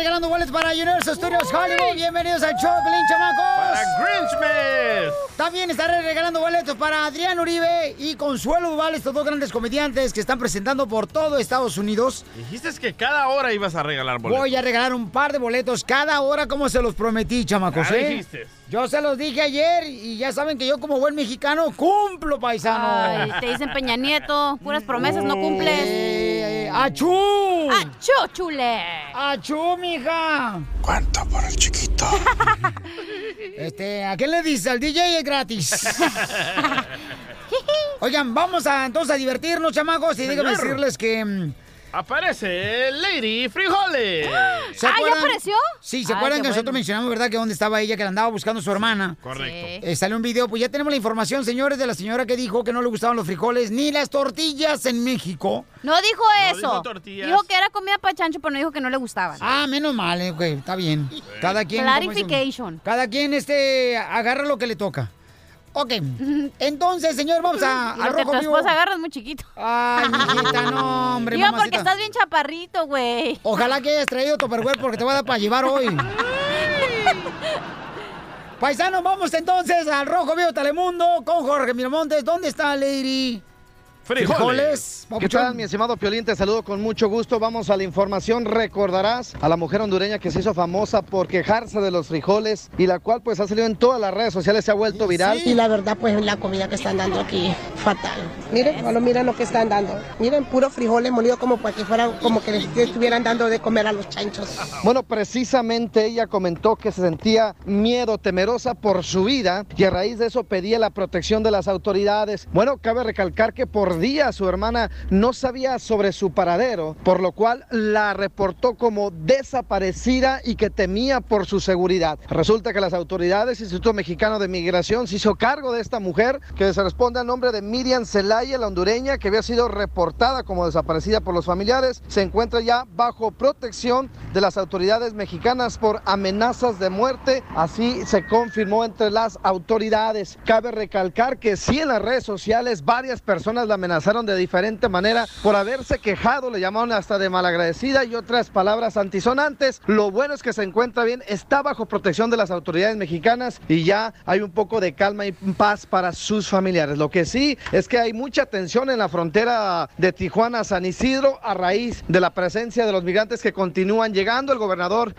Regalando boletos para Universal Studios Hollywood. Bienvenidos al show. Para Grinchmas. También estaré regalando boletos para Adrián Uribe y Consuelo Duval, estos dos grandes comediantes que están presentando por todo Estados Unidos. Dijiste que cada hora ibas a regalar boletos. Voy a regalar un par de boletos cada hora como se los prometí, chamacos. ¿eh? dijiste. Yo se los dije ayer y ya saben que yo como buen mexicano cumplo, paisano. Ay, te dicen Peña Nieto, puras promesas, no cumples. Eh, ¡Achú! ¡Achú, chule! ¡Achú, mija! ¿Cuánto por el chiquito? Este, ¿a quién le dice? Al DJ es gratis. Oigan, vamos a entonces a divertirnos, chamacos, y déjame decirles que... Aparece Lady Frijoles. ¿se ¿Ah, ya apareció? Sí, ¿se Ay, acuerdan que nosotros bueno. mencionamos, verdad, que dónde estaba ella, que la andaba buscando su hermana? Correcto. Eh, salió un video, pues ya tenemos la información, señores, de la señora que dijo que no le gustaban los frijoles ni las tortillas en México. No dijo No eso. dijo tortillas. Dijo que era comida para chancho, pero no dijo que no le gustaban. Ah, menos mal, eh, güey, está bien. Cada quien... Clarification. Cada quien, este, agarra lo que le toca. Ok, entonces, señor, vamos a, que rojo tu vivo. esposa agarra es muy chiquito. Ay, mijita, no, hombre, Digo, mamacita. porque estás bien chaparrito, güey. Ojalá que hayas traído Tupperware porque te voy a dar para llevar hoy. Paisanos, vamos entonces al Rojo Vivo Telemundo con Jorge Miramontes. ¿Dónde está Lady? Frijoles. ¿Qué tal, mi estimado Piolín? Te saludo con mucho gusto. Vamos a la información. Recordarás a la mujer hondureña que se hizo famosa por quejarse de los frijoles y la cual pues ha salido en todas las redes sociales, se ha vuelto viral. Y la verdad, pues la comida que están dando aquí, fatal. Miren, solo miren lo que están dando. Miren, puro frijoles molidos como para que fueran, como que les estuvieran dando de comer a los chanchos. Bueno, precisamente ella comentó que se sentía miedo, temerosa por su vida y a raíz de eso pedía la protección de las autoridades. Bueno, cabe recalcar que por día su hermana no sabía sobre su paradero, por lo cual la reportó como desaparecida y que temía por su seguridad. Resulta que las autoridades, Instituto Mexicano de Migración, se hizo cargo de esta mujer que se responde al nombre de Miriam Zelaya, la hondureña, que había sido reportada como desaparecida por los familiares. Se encuentra ya bajo protección de las autoridades mexicanas por amenazas de muerte. Así se confirmó entre las autoridades. Cabe recalcar que sí en las redes sociales varias personas la amenazaron de diferente manera por haberse quejado, le llamaron hasta de malagradecida y otras palabras antisonantes. Lo bueno es que se encuentra bien, está bajo protección de las autoridades mexicanas y ya hay un poco de calma y paz para sus familiares. Lo que sí es que hay mucha tensión en la frontera de Tijuana a San Isidro a raíz de la presencia de los migrantes que continúan llegando. El gobernador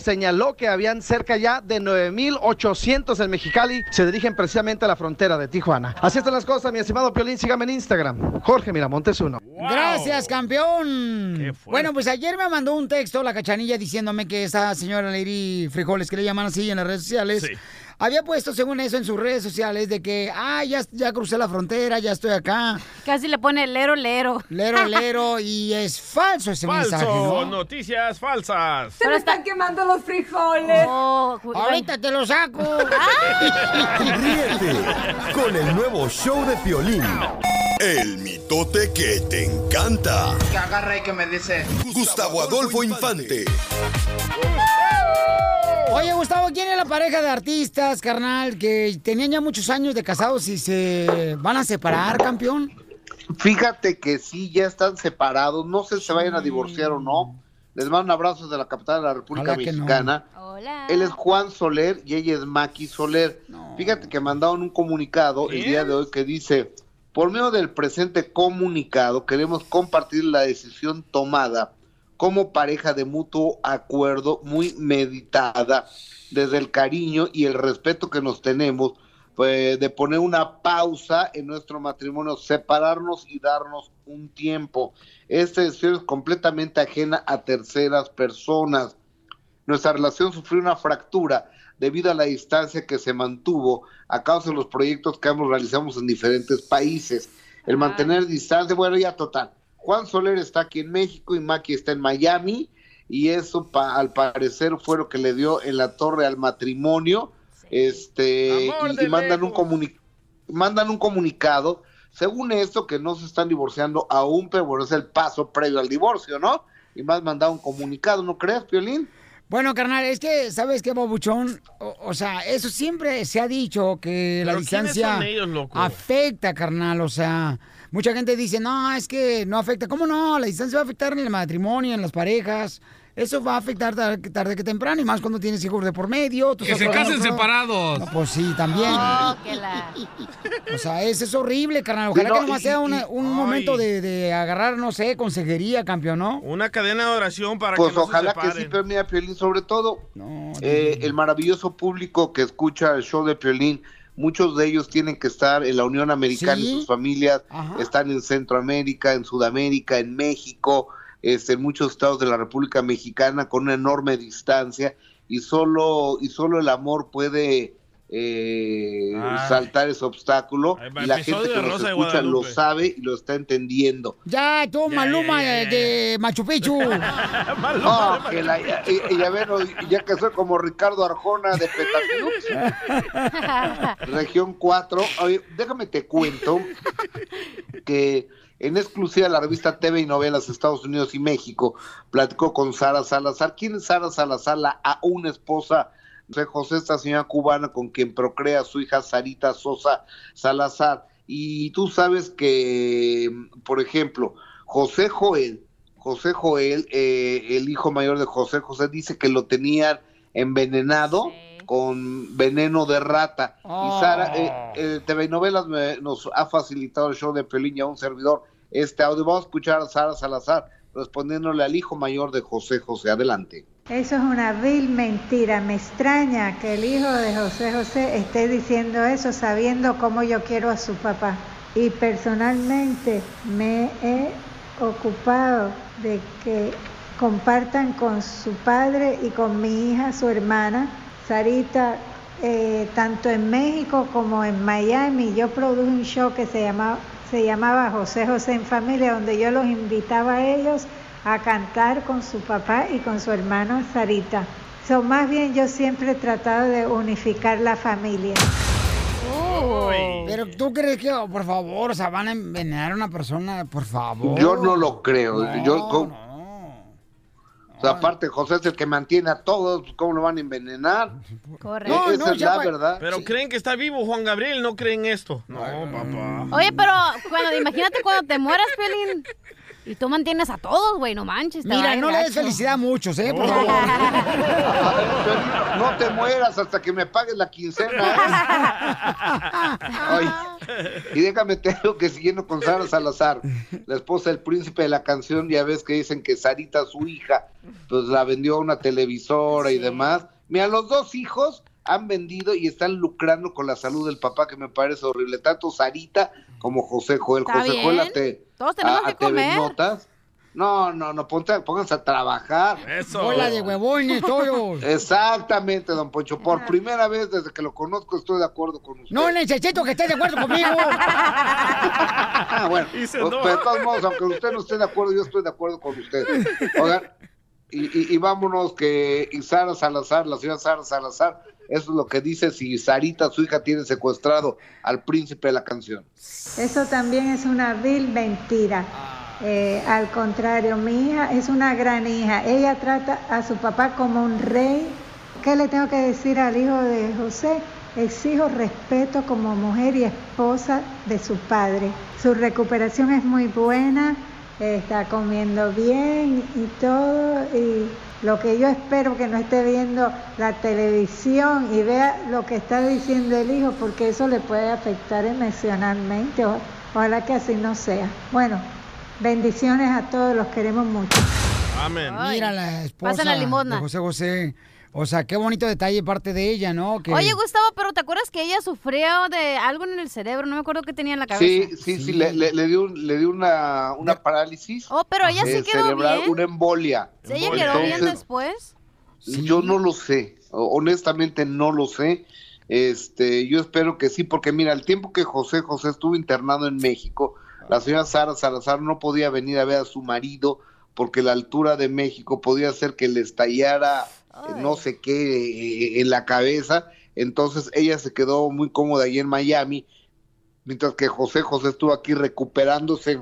señaló que habían cerca ya de 9.800 en Mexicali. Se dirigen precisamente a la frontera de Tijuana. Así están las cosas, mi estimado Piolín. Sígame en Instagram. Jorge Miramontes uno. Gracias, campeón. Bueno, pues ayer me mandó un texto la cachanilla diciéndome que esa señora Lady Frijoles, que le llaman así en las redes sociales, Sí. Había puesto, según eso, en sus redes sociales de que, ah, ya, ya crucé la frontera, ya estoy acá. Casi le pone lero, lero. Lero, lero, y es falso ese mensaje, Falso. ¿no? Noticias falsas. Pero está... quemando los frijoles. Oh, Ahorita te lo saco. Ríete con el nuevo show de Piolín. El mitote que te encanta. Que agarra y que me dice. Gustavo Adolfo Infante. Oye, Gustavo, ¿quién es la pareja de artistas, carnal, que tenían ya muchos años de casados y se van a separar, campeón? Fíjate que sí, ya están separados. No sé si se vayan a divorciar o no. Les mando un abrazo de la capital de la República no. Mexicana. Hola. Él es Juan Soler y ella es Maki Soler. Fíjate que mandaron un comunicado el día de hoy que dice, por medio del presente comunicado queremos compartir la decisión tomada como pareja de mutuo acuerdo muy meditada desde el cariño y el respeto que nos tenemos pues, de poner una pausa en nuestro matrimonio, separarnos y darnos un tiempo. Esta decisión es completamente ajena a terceras personas. Nuestra relación sufrió una fractura debido a la distancia que se mantuvo a causa de los proyectos que ambos realizamos en diferentes países. El mantener distancia, bueno, ya total. Juan Soler está aquí en México y Maki está en Miami y eso al parecer fue lo que le dio en la torre al matrimonio. Este y, mandan un mandan un comunicado, según esto que no se están divorciando aún, pero bueno, es el paso previo al divorcio, ¿no? Y más mandado un comunicado, ¿no crees, Piolín? Bueno, carnal, es que, ¿sabes qué, Babuchón? O, sea, eso siempre se ha dicho, que la distancia afecta, carnal, o sea... Mucha gente dice, no, es que no afecta. ¿Cómo no? La distancia va a afectar en el matrimonio, en las parejas. Eso va a afectar tarde, que temprano y más cuando tienes hijos de por medio. Que se casen separados. pues sí, también. O sea, eso es horrible, carnal. Ojalá que nomás sea un momento de, agarrar, no sé, consejería, campeón, ¿no? Una cadena de oración para pues que no ojalá que sí, pero mira, Piolín, sobre todo eh, el maravilloso público que escucha el show de Piolín muchos de ellos tienen que estar en la Unión Americana y sus familias están en Centroamérica, en Sudamérica, en México, este, en muchos estados de la República Mexicana con una enorme distancia y solo y solo el amor puede eh, saltar ese obstáculo y la gente que nos escucha lo sabe y lo está entendiendo. Ya, tú, Maluma de, Machu Picchu. no, que la, y, ya, ya que soy como Ricardo Arjona de Petatiux, región 4. Oye, déjame te cuento que en exclusiva la revista TV y Novelas Estados Unidos y México platicó con Sara Salazar. ¿Quién es Sara Salazar? La a una esposa José José, esta señora cubana con quien procrea su hija Sarita Sosa Salazar. Y tú sabes que, por ejemplo, José Joel, José Joel, eh, el hijo mayor de José José, dice que lo tenían envenenado con veneno de rata. Y Sara, eh, oh. eh, TV Novelas nos ha facilitado el show de Pelín y a un servidor este audio. Vamos a escuchar a Sara Salazar respondiéndole al hijo mayor de José José. Adelante. Eso es una vil mentira. Me extraña que el hijo de José José esté diciendo eso sabiendo cómo yo quiero a su papá. Y personalmente me he ocupado de que compartan con su padre y con mi hija, su hermana, Sarita, eh, tanto en México como en Miami. Yo produje un show que se llamaba, se llamaba José José en Familia, donde yo los invitaba a ellos a cantar con su papá y con su hermano Sarita. So, más bien yo siempre he tratado de unificar la familia. Pero tú crees que, oh, por favor, o sea, van a envenenar a una persona, por favor. Yo no lo creo. yo, O sea, aparte José es el que mantiene a todos, ¿cómo lo van a envenenar? Correcto. Esa es la verdad. Pero creen que está vivo Juan Gabriel, no creen esto. No, papá. Oye, pero cuando, imagínate cuando te mueras, Pelín. Y tú mantienes a todos, güey, no manches. Mira, no le des felicidad a muchos, ¿eh? Por favor. no te mueras hasta que me pagues la quincena. ¿eh? y déjame te digo que siguiendo con Sara Salazar, la esposa del príncipe de la canción, ya ves que dicen que Sarita, su hija, pues la vendió a una televisora y demás. Mira, los dos hijos han vendido y están lucrando con la salud del papá, que me parece horrible. Tanto Sarita como José Joel. José Joel, te, todos tenemos que comer. Notas. No, no, no, ponte, pónganse a trabajar. Eso. Hola de huevones, todos. Exactamente, don Poncho. Por primera vez desde que lo conozco estoy de acuerdo con usted. No necesito que esté de acuerdo conmigo. bueno, pues, de todos modos, aunque usted no esté de acuerdo, yo estoy de acuerdo con usted. Oigan, y, y, vámonos que y Sara Salazar, la señora Sara Salazar, eso es lo que dice si Sarita, su hija, tiene secuestrado al príncipe de la canción. Eso también es una vil mentira. Eh, al contrario, mi hija es una gran hija. Ella trata a su papá como un rey. ¿Qué le tengo que decir al hijo de José? Exijo respeto como mujer y esposa de su padre. Su recuperación es muy buena, está comiendo bien y todo. Y lo que yo espero que no esté viendo la televisión y vea lo que está diciendo el hijo, porque eso le puede afectar emocionalmente. Ojalá que así no sea. Bueno, bendiciones a todos, los queremos mucho. Amén. Mira la esposa de José José o sea, qué bonito detalle parte de ella, ¿no? Oye, Gustavo, pero ¿te acuerdas que ella sufrió de algo en el cerebro? No me acuerdo qué tenía en la cabeza. Sí, sí, sí, le, le, dio, le dio una, una parálisis. Oh, pero ella sí quedó cerebral, bien. Una embolia. ¿Sí, ella quedó bien después? Yo no lo sé, honestamente no lo sé. Este, yo espero que sí, porque mira, el tiempo que José José estuvo internado en México, la señora Sara Salazar no podía venir a ver a su marido porque la altura de México podía hacer que le estallara no sé qué eh, en la cabeza. Entonces ella se quedó muy cómoda ahí en Miami, mientras que José José estuvo aquí recuperándose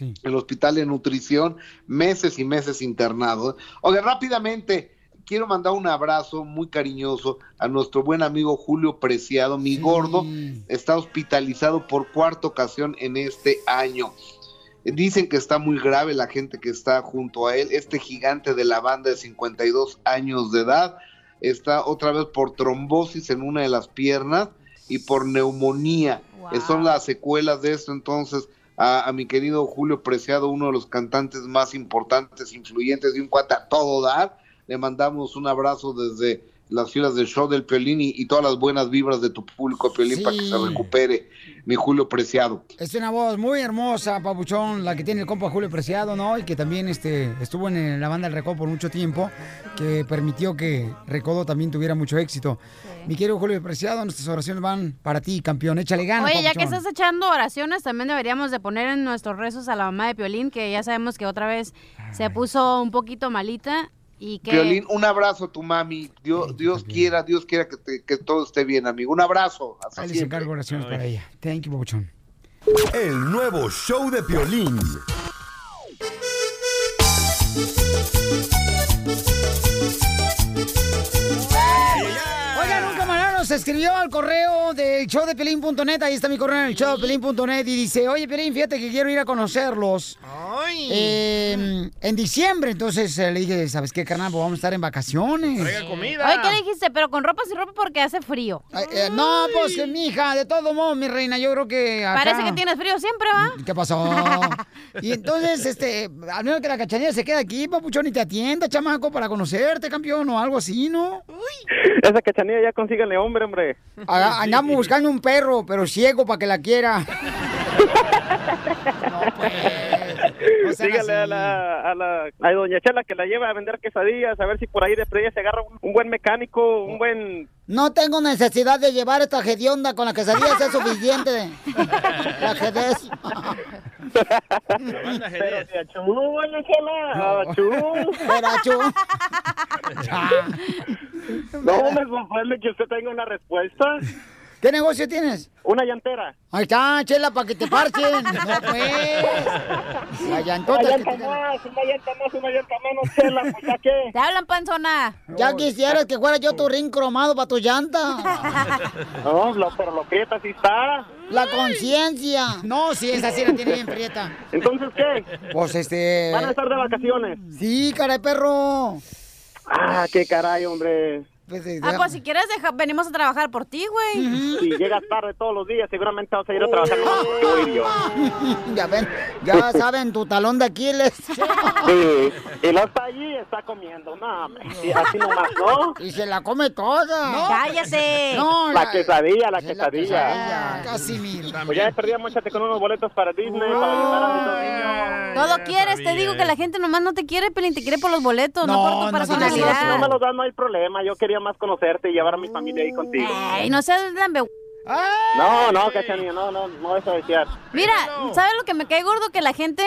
en el hospital de nutrición, meses y meses internado. Oye, rápidamente, quiero mandar un abrazo muy cariñoso a nuestro buen amigo Julio Preciado, mi gordo, está hospitalizado por cuarta ocasión en este año. Dicen que está muy grave la gente que está junto a él. Este gigante de la banda de 52 años de edad está otra vez por trombosis en una de las piernas y por neumonía. Son las secuelas de esto. Entonces, a, mi querido Julio Preciado, uno de los cantantes más importantes, influyentes de un cuate a todo dar, le mandamos un abrazo desde las filas del show del Piolín y, todas las buenas vibras de tu público Piolín para que se recupere mi Julio Preciado. Es una voz muy hermosa, Papuchón, la que tiene el compa Julio Preciado, ¿no? Y que también este, estuvo en la banda del Recodo por mucho tiempo, que permitió que Recodo también tuviera mucho éxito. Mi querido Julio Preciado, nuestras oraciones van para ti, campeón. Échale ganas, Oye, ya que estás echando oraciones, también deberíamos de poner en nuestros rezos a la mamá de Piolín, que ya sabemos que otra vez se puso un poquito malita y Violín, un abrazo a tu mami. Dios, Dios quiera, Dios quiera que, que, todo esté bien, amigo. Un abrazo. Hasta Ahí les encargo oraciones para ella. Thank you, Bochón. El nuevo show de Piolín. Escribió al correo del show de Pelín.net. Ahí está mi correo en el show de Pelín.net. Y dice: Oye, Pelín, fíjate que quiero ir a conocerlos. Em, en diciembre. Entonces eh, le dije: ¿Sabes qué, carnal? Pues vamos a estar en vacaciones. Traiga comida. Oye, ¿qué le dijiste? Pero con ropa sin ropa porque hace frío. Eh, no, pues, mi hija, de todo modo, mi reina, yo creo que. Parece que tienes frío siempre, ¿va? ¿Qué pasó? y entonces, este, al menos que la cachanilla se quede aquí, papuchón, y te atienda, chamaco, para conocerte, campeón, o algo así, ¿no? Uy. Esa cachanilla ya consíganle hombre hombre, Andamos buscando un perro, pero ciego para que la quiera. no, pues. Dígale a la, a la a doña Chela que la lleve a vender quesadillas, a ver si por ahí de ella se agarra un, buen mecánico, un buen... No tengo necesidad de llevar esta hedionda con la quesadillas, es suficiente. la jedez. Pero si achú, doña Chela, achú. Pero achú. No me sorprende que usted tenga una respuesta. ¿Qué negocio tienes? Una llantera. Ahí está, chela, para que te parchen. no, pues. La llantota. Una llanta más, una llanta más, una llanta menos, chela, pues ya qué. Te hablan, panzona. Ya quisieras que fuera yo tu ring cromado para tu llanta. no, pero lo prieta sí está. La conciencia. No, sí, esa sí la tiene bien prieta. ¿Entonces qué? Pues este... ¿Van a estar de vacaciones? Sí, cara de perro. Ah, qué caray, hombre. Pues, ah, pues si quieres, venimos a trabajar por ti, güey. Si llegas tarde todos los días, seguramente vas a ir a trabajar con yo. Ya ven, ya saben, tu talón de Aquiles. Sí, y no está allí, está comiendo. No, así nomás, ¿no? Y se la come toda. No, ¡Cállate! No, la, quesadilla, la quesadilla. Casi mil. Pues ya perdí mochate con unos boletos para Disney, para ayudar a mis niños. Todo quieres, te digo que la gente nomás no te quiere, Pelín, te quiere por los boletos, no, por tu personalidad. No, no me los dan, no hay problema. Yo quería más conocerte y llevar a mi familia ahí contigo. Ay, no seas lambe... No, no, cachanilla, no, no, no eso desear. Mira, ¿sabes lo que me cae gordo? Que la gente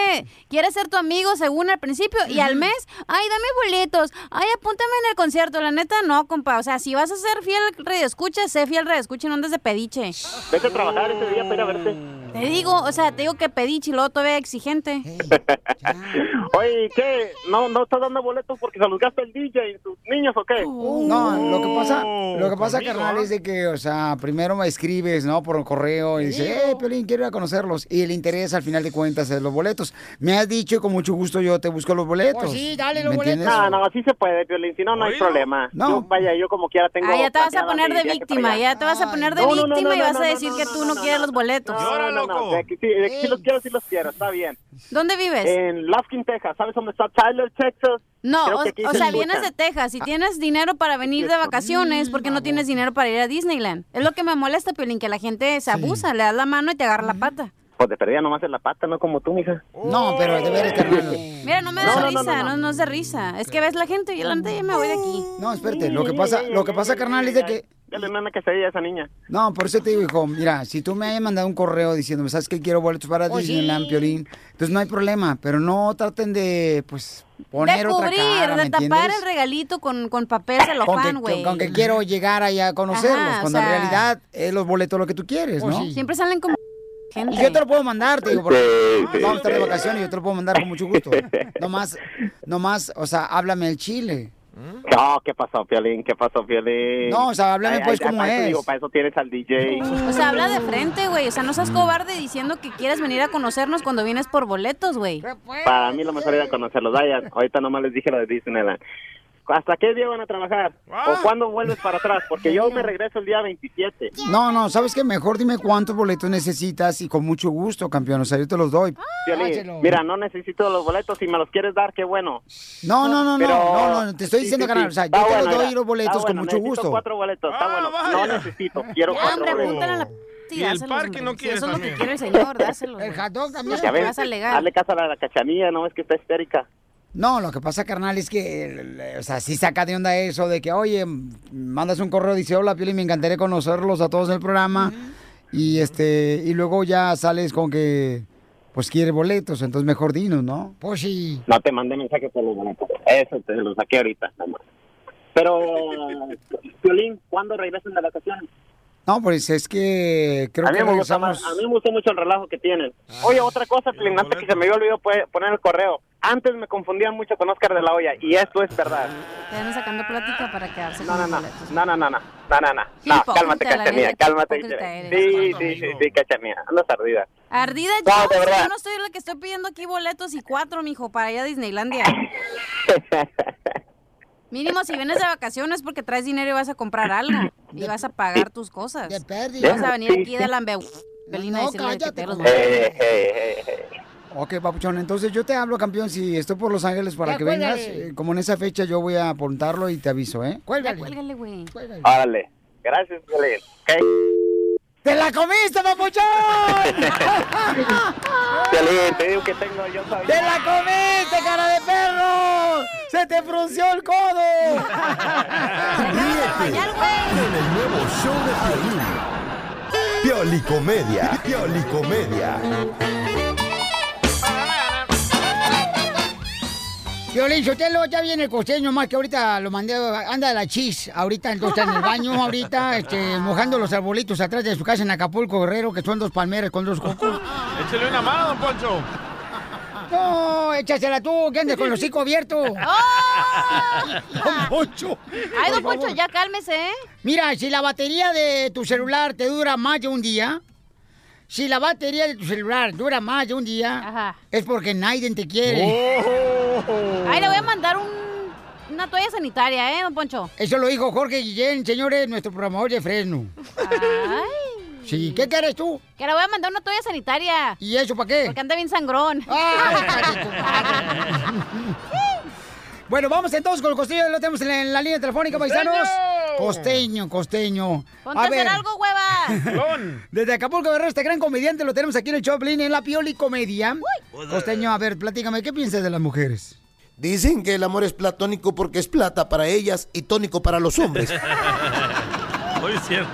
quiere ser tu amigo según al principio y al mes, ay, dame boletos, ay, apúntame en el concierto. La neta, no, compa. O sea, si vas a ser fiel radio escucha, sé fiel radio escucha y no andes de pediche. Vete a trabajar ese día para ir a verte. Te digo, o sea, te digo que pedí chilo todavía exigente. Oye, ¿qué? ¿No, ¿No estás dando boletos porque se los gasta el DJ y sus niños o qué? no, lo que pasa, lo que pasa, carnal, es de que, o sea, primero me escribes, ¿no? Por un correo y dices, eh, Piolín, quiero ir a conocerlos. Y el interés, al final de cuentas, es los boletos. Me has dicho y con mucho gusto yo te busco los boletos. Pues sí, dale los boletos. No, no, así se puede, Piolín, si no, no hay problema. No. vaya, yo como quiera tengo... Ah, ya te vas a poner de víctima, ya te vas a poner de víctima y vas a decir que tú no quieres los boletos. No, no, sí, los quiero, sí los quiero, está bien. ¿Dónde vives? En Lufkin, Texas. ¿Sabes dónde está Tyler, Texas? No, o, sea, vienes de Texas y tienes dinero para venir de vacaciones porque no tienes dinero para ir a Disneyland. Es lo que me molesta, Piolín, que la gente se abusa, le das la mano y te agarra la pata. Pues de perdida nomás en la pata, no como tú, mija. No, pero de veras, carnal. Mira, no me da risa, no, no, es de risa. Es que ves la gente y delante ya me voy de aquí. No, espérate, lo que pasa, lo que pasa, carnal, es de que Dale una quesadilla a esa niña. No, por eso te digo, hijo, mira, si tú me hayas mandado un correo diciéndome, ¿sabes qué? Quiero boletos para Pues Disneyland. Piolín. Entonces no hay problema, pero no traten de, pues, poner de otra cara, ¿me de tapar entiendes? el regalito con, con papel que, celofán, güey. con que quiero llegar allá a conocerlos, Ajá, o cuando en realidad es los boletos lo que tú quieres, ¿no? sí. Siempre salen como gente. Y yo te lo puedo mandar, te digo, porque Sí, sí, vamos a estar de vacaciones y yo te lo puedo mandar con mucho gusto. Nomás, nomás, o sea, háblame el chile. No, ¿qué pasó, Piolín? ¿Qué pasó, Piolín? No, o sea, háblame, Ay, pues, ay, cómo para eso es. digo, para eso tienes al DJ. O sea, habla de frente, güey. O sea, no seas cobarde diciendo que quieres venir a conocernos cuando vienes por boletos, güey. Para mí lo mejor era conocerlos. Vayan, ahorita nomás les dije lo de Disneyland. ¿Hasta qué día van a trabajar? ¿O cuándo vuelves para atrás? Porque yo me regreso el día 27. No, no, ¿sabes qué? Mejor dime cuántos boletos necesitas y con mucho gusto, campeón. O sea, yo te los doy. Piolín, mira, no necesito los boletos. Si me los quieres dar, qué bueno. No, no, no, Pero- no, no, no, te estoy Sí, diciendo, sí, carnal. sí. O sea, yo Está te bueno, los doy mira. los boletos Está con bueno, mucho necesito gusto. cuatro boletos, está bueno. vaya. No necesito, quiero Ya, cuatro hombre, boletos. la... Sí, Y el parque no Si quiere Eso es lo que quiere el señor, dáselos. El hot dog también. Vas a alegar. hazle caso a la cachanilla, no es que está histérica. No, lo que pasa, carnal, es que, el- o sea, sí saca de onda eso de que, oye, mandas un correo, dice, hola, Pioli, me encantaría conocerlos a todos en el programa. Y este, y luego ya sales con que, pues, quiere boletos, entonces mejor dinos, ¿no? Pues sí. No te mandé mensaje por los boletos. Eso te lo saqué ahorita, nomás. Pero, Piolín, ¿cuándo regresan de vacaciones? No, pues es que creo a, mí que me gusta regresamos... más- a mí me gustó mucho el relajo que tienen. Oye, otra cosa, Piolín, antes que se me había olvidado pues, poner el correo. Antes me confundían mucho con Oscar de la Hoya, y esto es verdad. Te van sacando plática para quedarse No, con no, los no, boletos. no, no, no, no, no, no, no, no, cálmate, qué cálmate. Sí, sí, sí, sí, cachanilla, andas ardida. Ardida No, yo, verdad. yo no estoy la que estoy pidiendo aquí boletos y cuatro, mijo, para ir a Disneylandia. Mínimo, si vienes de vacaciones porque traes dinero y vas a comprar algo. Y vas a pagar tus cosas. De No vas a venir aquí de la Belina No, cállate, te los. Eh, eh, eh, eh. Ok, papuchón, entonces yo te hablo, campeón, si estoy por Los Ángeles para Ya, que vengas. cuélgale. eh, como en esa fecha yo voy a apuntarlo y te aviso, ¿eh? Ya cuélgale, güey. Órale, gracias. Ok. ¡Te la comiste, papuchón! Te digo que tengo, yo. ¡Te la comiste, cara de perro! ¡Se te frunció el codo! Ríete con el nuevo show de Piolín. Piolicomedia. Piolicomedia. Violín Sotelo, ya viene el costeño, más que ahorita lo mandé, anda de la chis, ahorita entonces está en el baño, ahorita, este, mojando los arbolitos atrás de su casa en Acapulco, Guerrero, que son dos palmeras con dos cocos. Échale una mano, don Poncho. No, échasela tú, que andes con el hocico abierto. Don Poncho. Ay, don Poncho, ya cálmese, ¿eh? Mira, si la batería de tu celular te dura más de un día, si la batería de tu celular dura más de un día, es porque nadie te quiere. Ay, le voy a mandar un, una toalla sanitaria, ¿eh, don Poncho? Eso lo dijo Jorge Guillén, señores, nuestro programador de Fresno. Ay. Sí, ¿qué quieres tú? Que le voy a mandar una toalla sanitaria. ¿Y eso para qué? Porque anda bien sangrón. Bueno, vamos entonces con el costeño, lo tenemos en la, en la línea telefónica, paisanos. ¡Costeño! Costeño, costeño. Ponte a hacer algo, hueva. Desde Acapulco Guerrero, este gran comediante lo tenemos aquí en el Choplin, en la Pioli Comedia. Costeño, a ver, platícame, ¿qué piensas de las mujeres? Dicen que el amor es platónico porque es plata para ellas y tónico para los hombres. Muy cierto.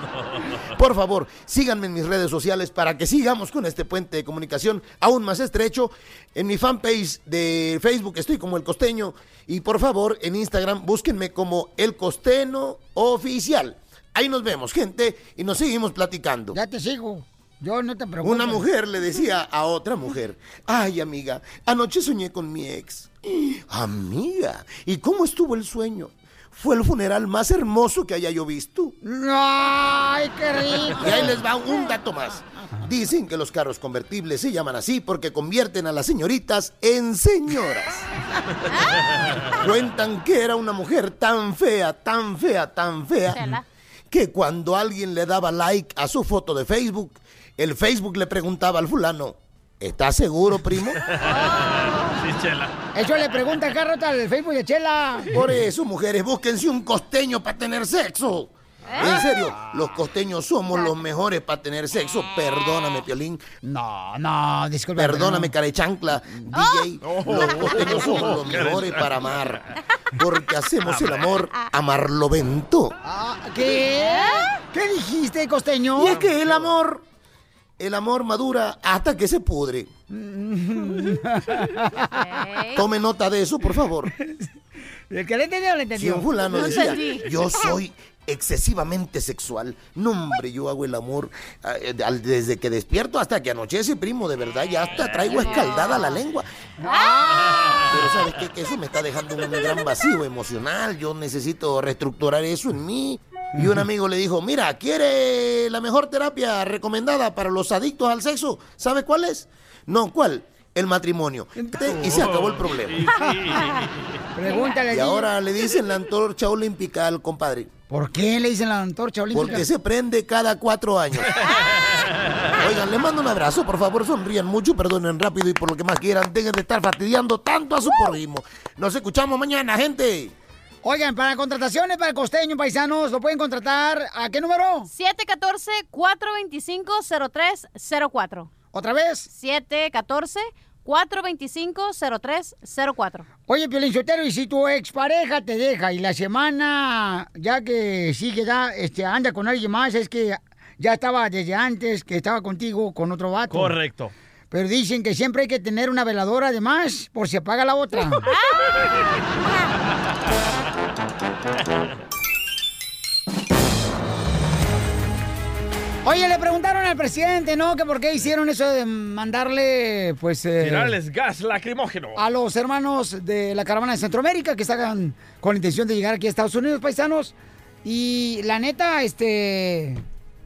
Por favor, síganme en mis redes sociales para que sigamos con este puente de comunicación aún más estrecho. En mi fanpage de Facebook estoy como El Costeño y por favor en Instagram búsquenme como El Costeño Oficial. Ahí nos vemos, gente, y nos seguimos platicando. Ya te sigo. Yo no te preocupes. Una mujer le decía a otra mujer, ay amiga, anoche soñé con mi ex. Amiga, ¿y cómo estuvo el sueño? Fue el funeral más hermoso que haya yo visto. ¡Ay, qué rico! Y ahí les va un dato más. Dicen que los carros convertibles se llaman así porque convierten a las señoritas en señoras. Cuentan que era una mujer tan fea, tan fea, tan fea, que cuando alguien le daba like a su foto de Facebook, el Facebook le preguntaba al fulano, ¿estás seguro, primo? Sí, chela. Eso le pregunta acá rota al Facebook de Chela. Por eso, mujeres, búsquense un costeño para tener sexo. En serio, los costeños somos los mejores para tener sexo. Perdóname, Piolín. No, no, disculpa. Perdóname, carechancla, DJ. Los costeños somos los mejores para amar. Porque hacemos el amor amarlovento. ¿Qué? ¿Qué dijiste, costeño? Y es que el amor, el amor madura hasta que se pudre. Tome nota de eso, por favor. El que le entendió, le entendió. Si un fulano decía, yo soy excesivamente sexual. No, hombre, yo hago el amor eh, desde que despierto hasta que anochece, primo. De verdad, ya hasta traigo escaldada la lengua. Pero ¿sabes qué? Que eso me está dejando un gran vacío emocional. Yo necesito reestructurar eso en mí. Y un amigo le dijo, mira, ¿quiere la mejor terapia recomendada para los adictos al sexo? ¿Sabe cuál es? No, ¿cuál? el matrimonio. Y se acabó el problema. Pregúntale. Y ahora le dicen la antorcha olímpica al compadre. ¿Por qué le dicen la antorcha olímpica? Porque se prende cada cuatro años. Oigan, le mando un abrazo, por favor, sonrían mucho, perdonen rápido y por lo que más quieran, dejen de estar fastidiando tanto a su porrismo. Nos escuchamos mañana, gente. Oigan, para contrataciones para el costeño, paisanos, ¿lo pueden contratar a qué número? 714-425-0304. ¿Otra vez? 714 425-0304. Oye, Sotero, y si tu expareja te deja y la semana, ya que sigue, ya, este, anda con alguien más, es que ya estaba desde antes que estaba contigo con otro vato. Correcto. Pero dicen que siempre hay que tener una veladora además por si apaga la otra. Oye, le preguntaron al presidente, ¿no? Que por qué hicieron eso de mandarle, pues... Eh, Tirarles gas lacrimógeno. A los hermanos de la caravana de Centroamérica que están con la intención de llegar aquí a Estados Unidos, paisanos. Y la neta, este...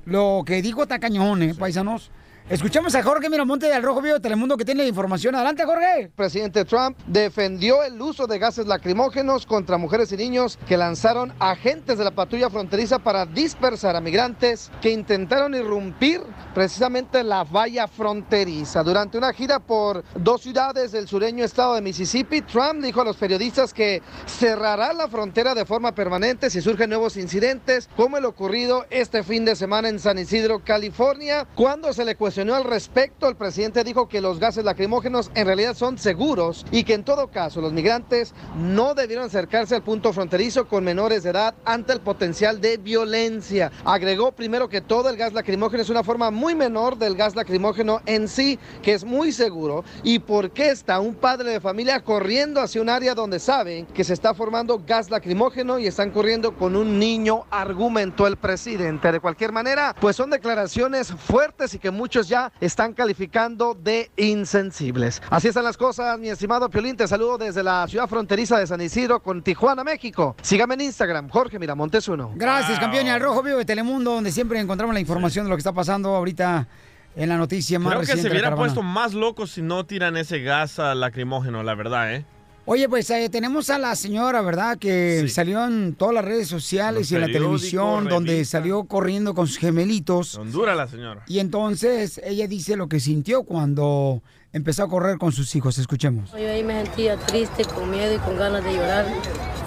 Lo que dijo Tacañón, ¿eh, paisanos? Escuchamos a Jorge Miramonte del Rojo Vivo de Telemundo que tiene la información. Adelante, Jorge. Presidente Trump defendió el uso de gases lacrimógenos contra mujeres y niños que lanzaron agentes de la patrulla fronteriza para dispersar a migrantes que intentaron irrumpir precisamente la valla fronteriza. Durante una gira por dos ciudades del sureño estado de Mississippi, Trump dijo a los periodistas que cerrará la frontera de forma permanente si surgen nuevos incidentes, como el ocurrido este fin de semana en San Isidro, California, cuando se le cuestionó al respecto, el presidente dijo que los gases lacrimógenos en realidad son seguros y que en todo caso los migrantes no debieron acercarse al punto fronterizo con menores de edad ante el potencial de violencia. Agregó primero que todo el gas lacrimógeno es una forma muy menor del gas lacrimógeno en sí, que es muy seguro. ¿Y por qué está un padre de familia corriendo hacia un área donde saben que se está formando gas lacrimógeno y están corriendo con un niño? Argumentó el presidente. De cualquier manera, pues son declaraciones fuertes y que muchos ya están calificando de insensibles. Así están las cosas, mi estimado Piolín. Te saludo desde la ciudad fronteriza de San Isidro con Tijuana, México. Sígame en Instagram, Jorge Miramontes uno. Gracias, campeón. Y al Rojo Vivo de Telemundo, donde siempre encontramos la información de lo que está pasando ahorita en la noticia más Creo que se hubiera puesto más loco si no tiran ese gas lacrimógeno, la verdad, ¿eh? Oye, pues eh, tenemos a la señora, ¿verdad? Que salió en todas las redes sociales y en la televisión, donde salió corriendo con sus gemelitos. Honduras la señora. Y entonces ella dice lo que sintió cuando empezó a correr con sus hijos. Escuchemos. Yo ahí me sentía triste, con miedo y con ganas de llorar.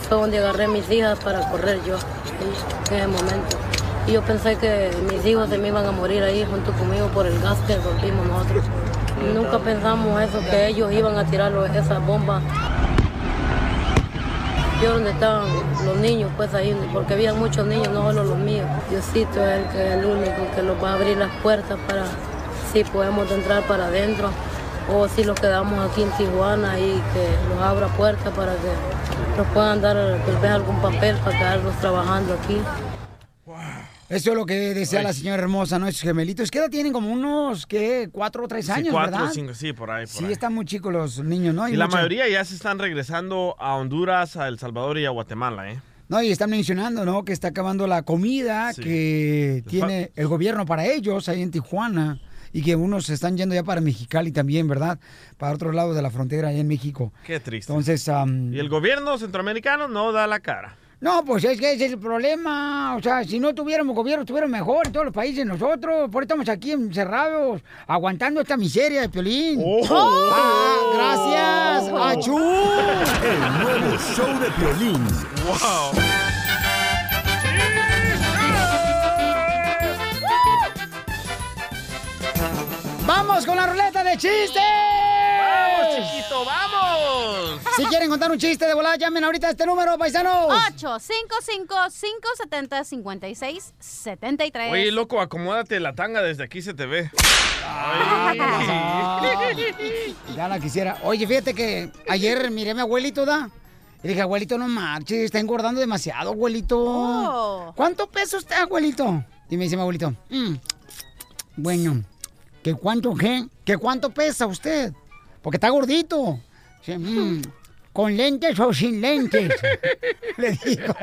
Fue donde agarré a mis hijas para correr yo, en ese momento. Y yo pensé que mis hijos se me iban a morir ahí junto conmigo por el gas que rompimos nosotros. Nunca pensamos eso, que ellos iban a tirar esas bombas donde estaban los niños, pues ahí, porque había muchos niños, no solo los míos. Diosito es el, que el único que nos va a abrir las puertas para si podemos entrar para adentro o si los quedamos aquí en Tijuana y que nos abra puertas para que nos puedan dar tal vez algún papel para quedarnos trabajando aquí. Eso es lo que decía la señora hermosa, ¿no? Esos gemelitos. ¿Qué edad tienen? Como unos, ¿qué? Cuatro o tres años, sí, cuatro, ¿verdad? cinco, sí, por ahí. sí, están muy chicos los niños, ¿no? Y, la mayoría ya se están regresando a Honduras, a El Salvador y a Guatemala, ¿eh? No, y están mencionando, ¿no? Que está acabando la comida que tiene el gobierno para ellos ahí en Tijuana y que unos se están yendo ya para Mexicali también, ¿verdad? Para otro lado de la frontera, ahí en México. Qué triste. Entonces... y el gobierno centroamericano no da la cara. No, pues es que ese es el problema. O sea, si no tuviéramos gobierno, estuviéramos mejor en todos los países nosotros. Por eso estamos aquí encerrados, aguantando esta miseria de Piolín. Oh. Ah, gracias. Oh. ¡Achú! El nuevo show de Piolín. ¡Wow! ¡Vamos con la ruleta de chistes! ¡Vamos, chiquito, vamos! Si quieren contar un chiste de volada, llamen ahorita a este número, paisanos. 855-570-5673. Oye, loco, acomódate la tanga, desde aquí se te ve. Ya la quisiera. Oye, fíjate que ayer miré a mi abuelito, ¿da? Y dije, abuelito, no marches, está engordando demasiado, abuelito. Oh. ¿Cuánto peso usted, abuelito? Y me dice mi abuelito, "Mm, bueno, ¿que cuánto qué? ¿Que cuánto pesa usted? Porque está gordito. Dice, "Mm, ¿Con lentes o sin lentes? Le digo,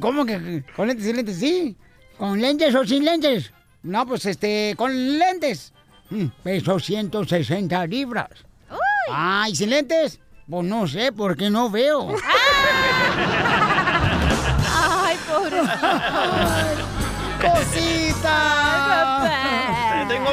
¿cómo que con lentes y sin lentes? Sí, ¿con lentes o sin lentes? No, pues este, con lentes. Mm, Peso 160 libras. Ah, ¿y sin lentes? Pues no sé, porque no veo. Ay, ¡Cosita! Tengo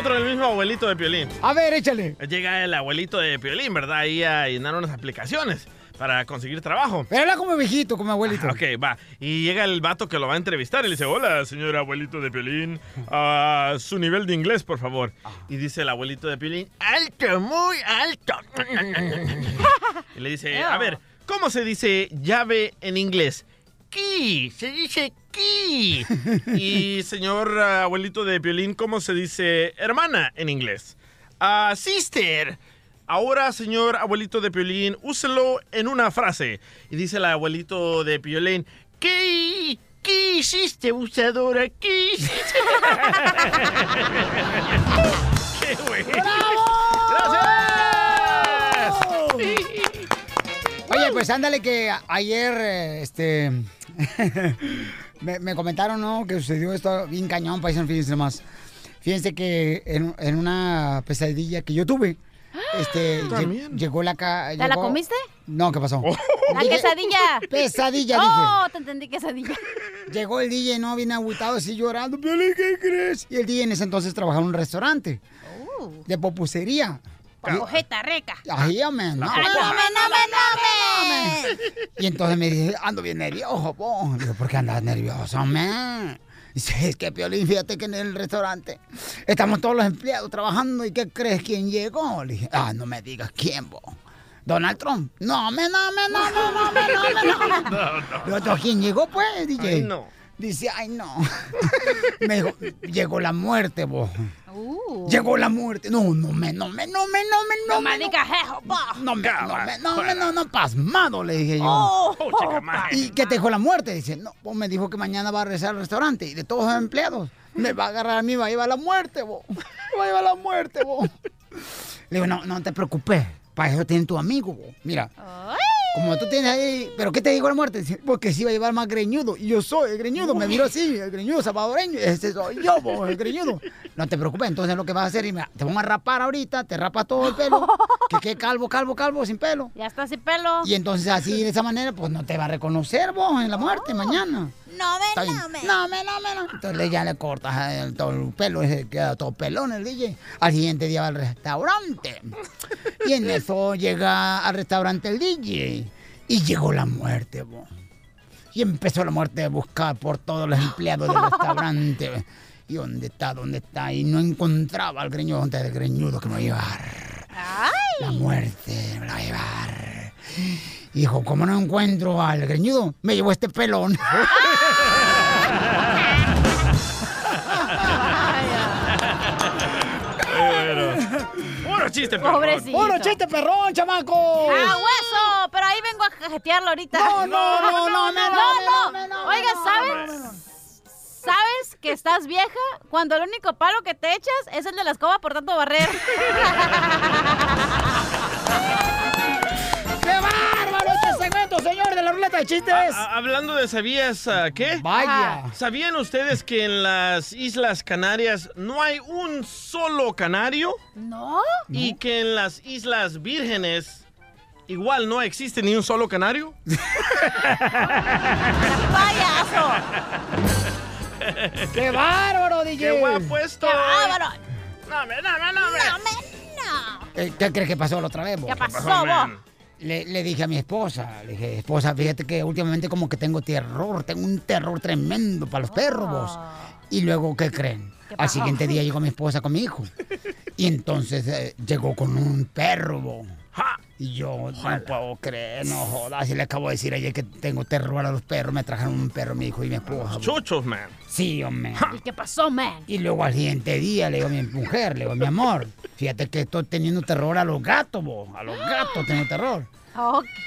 otro del mismo abuelito de Piolín. A ver, échale. Llega el abuelito de Piolín, ¿verdad? Ahí a llenar unas aplicaciones para conseguir trabajo. Pero habla como viejito, como abuelito. Ok, va. Y llega el vato que lo va a entrevistar y le dice, hola, señor abuelito de Piolín. Ah, su nivel de inglés, por favor. Y dice el abuelito de Piolín, alto, muy alto. y le dice, a ver, ¿cómo se dice llave en inglés? Key, se dice key. y señor abuelito de Piolín, ¿cómo se dice hermana en inglés? Ah, sister. Ahora, señor abuelito de Piolín, úselo en una frase. Y dice el abuelito de Piolín, ¿qué, qué hiciste, usadora? ¿Qué hiciste? ¡Qué güey! Oye, pues ándale que a- ayer, eh, este, me, me comentaron, ¿no? Que sucedió esto bien cañón, paisano, fíjense nomás. Fíjense que en, en una pesadilla que yo tuve, este, lle- También. llegó la ca... ¿Te la llegó- comiste? No, ¿qué pasó? La Dije- quesadilla. Pesadilla, Oh, te entendí quesadilla. Llegó el DJ, ¿no? Bien agüitado, así llorando. ¿qué crees? Y el DJ en ese entonces trabajaba en un restaurante de popucería. Ojeta reca. Ay, amén. No, no no no. Y entonces me dice, ando bien nervioso, po. Digo, ¿por qué andas nervioso, man? Dice, es que Piolín, fíjate que en el restaurante estamos todos los empleados trabajando y ¿qué crees quién llegó? Le dije, ah, no me digas quién, po. Donald Trump. No, me, no, me, no, no, no, me, no, me, no. No, digo, ¿quién llegó, pues, DJ? Ay, no. Dice, ay, no. me dijo, llegó la muerte, vos. Llegó la muerte. No, no me, no me, no me, no me, no No me. me digas eso, po. No me, no me, no me, no, no, pasmado, le dije yo. Oh, ¿Y qué te dijo la muerte? Dice, no, pues me dijo que mañana va a regresar al restaurante y de todos los empleados me va a agarrar a mí, va a llevar la muerte, vos. Me va a llevar la muerte, vos. Le digo, no, no te preocupes, para eso tiene tu amigo, vos. Mira, como tú tienes ahí, ¿pero qué te dijo la muerte? Porque sí va a llevar más greñudo. Y yo soy el greñudo, me miro así, el greñudo salvadoreño. Ese soy yo, vos, el greñudo. No te preocupes, entonces lo que vas a hacer, te vamos a rapar ahorita, te rapas todo el pelo, que quede calvo, calvo, calvo, sin pelo. Ya está sin pelo. Y entonces así, de esa manera, pues no te va a reconocer vos en la muerte mañana. No me, no me. No me, no me, no. Entonces ya le cortas el, todo el pelo, ese queda todo pelón el DJ. Al siguiente día va al restaurante. Y en eso llega al restaurante el DJ. Y llegó la muerte, vos. Y empezó la muerte a buscar por todos los empleados del restaurante. ¿Y dónde está? ¿Dónde está? Y no encontraba al greñudo. ¿Dónde está el greñudo que me va a llevar? La muerte me la va a llevar. Y dijo, como no encuentro al greñudo, me llevó este pelón. chiste, perrón. Pobrecito. ¡Puro chiste perrón, chamaco! ¡Ah, hueso! Pero ahí vengo a cajetearlo ahorita. No, no, no, no, no, no, Oiga, ¿sabes? ¿Sabes que estás vieja cuando el único palo que te echas es el de la escoba por tanto barrer? de la ruleta de chistes! Ah, hablando de sabías ah, qué? Vaya. ¿Sabían ustedes que en las Islas Canarias no hay un solo canario? ¿No? Y que en las Islas Vírgenes igual no existe ni un solo canario. ¡Payaso! ¡Qué bárbaro, DJ! ¡Qué guapo esto! ¡Qué bárbaro! No, me, no, me, no, me. ¡No, me, no! Eh, ¿Qué crees que pasó la otra vez, vos? ¿Qué pasó, Pasó, vos? Le, le dije a mi esposa, le dije, esposa, fíjate que últimamente como que tengo terror, tengo un terror tremendo para los perros, vos. Y luego, ¿qué creen? Ah. ¿Qué Al siguiente día llegó mi esposa con mi hijo. Y entonces eh, llegó con un perro. Ja. Y yo no puedo creer, no jodas. Y le acabo de decir ayer que tengo terror a los perros. Me trajeron un perro, mi hijo y mi esposa. Chuchos, man. Sí, hombre. ¿Y qué pasó, man? Y luego al siguiente día le digo a mi mujer, le digo, mi amor, fíjate que estoy teniendo terror a los gatos, bo. A los gatos tengo terror.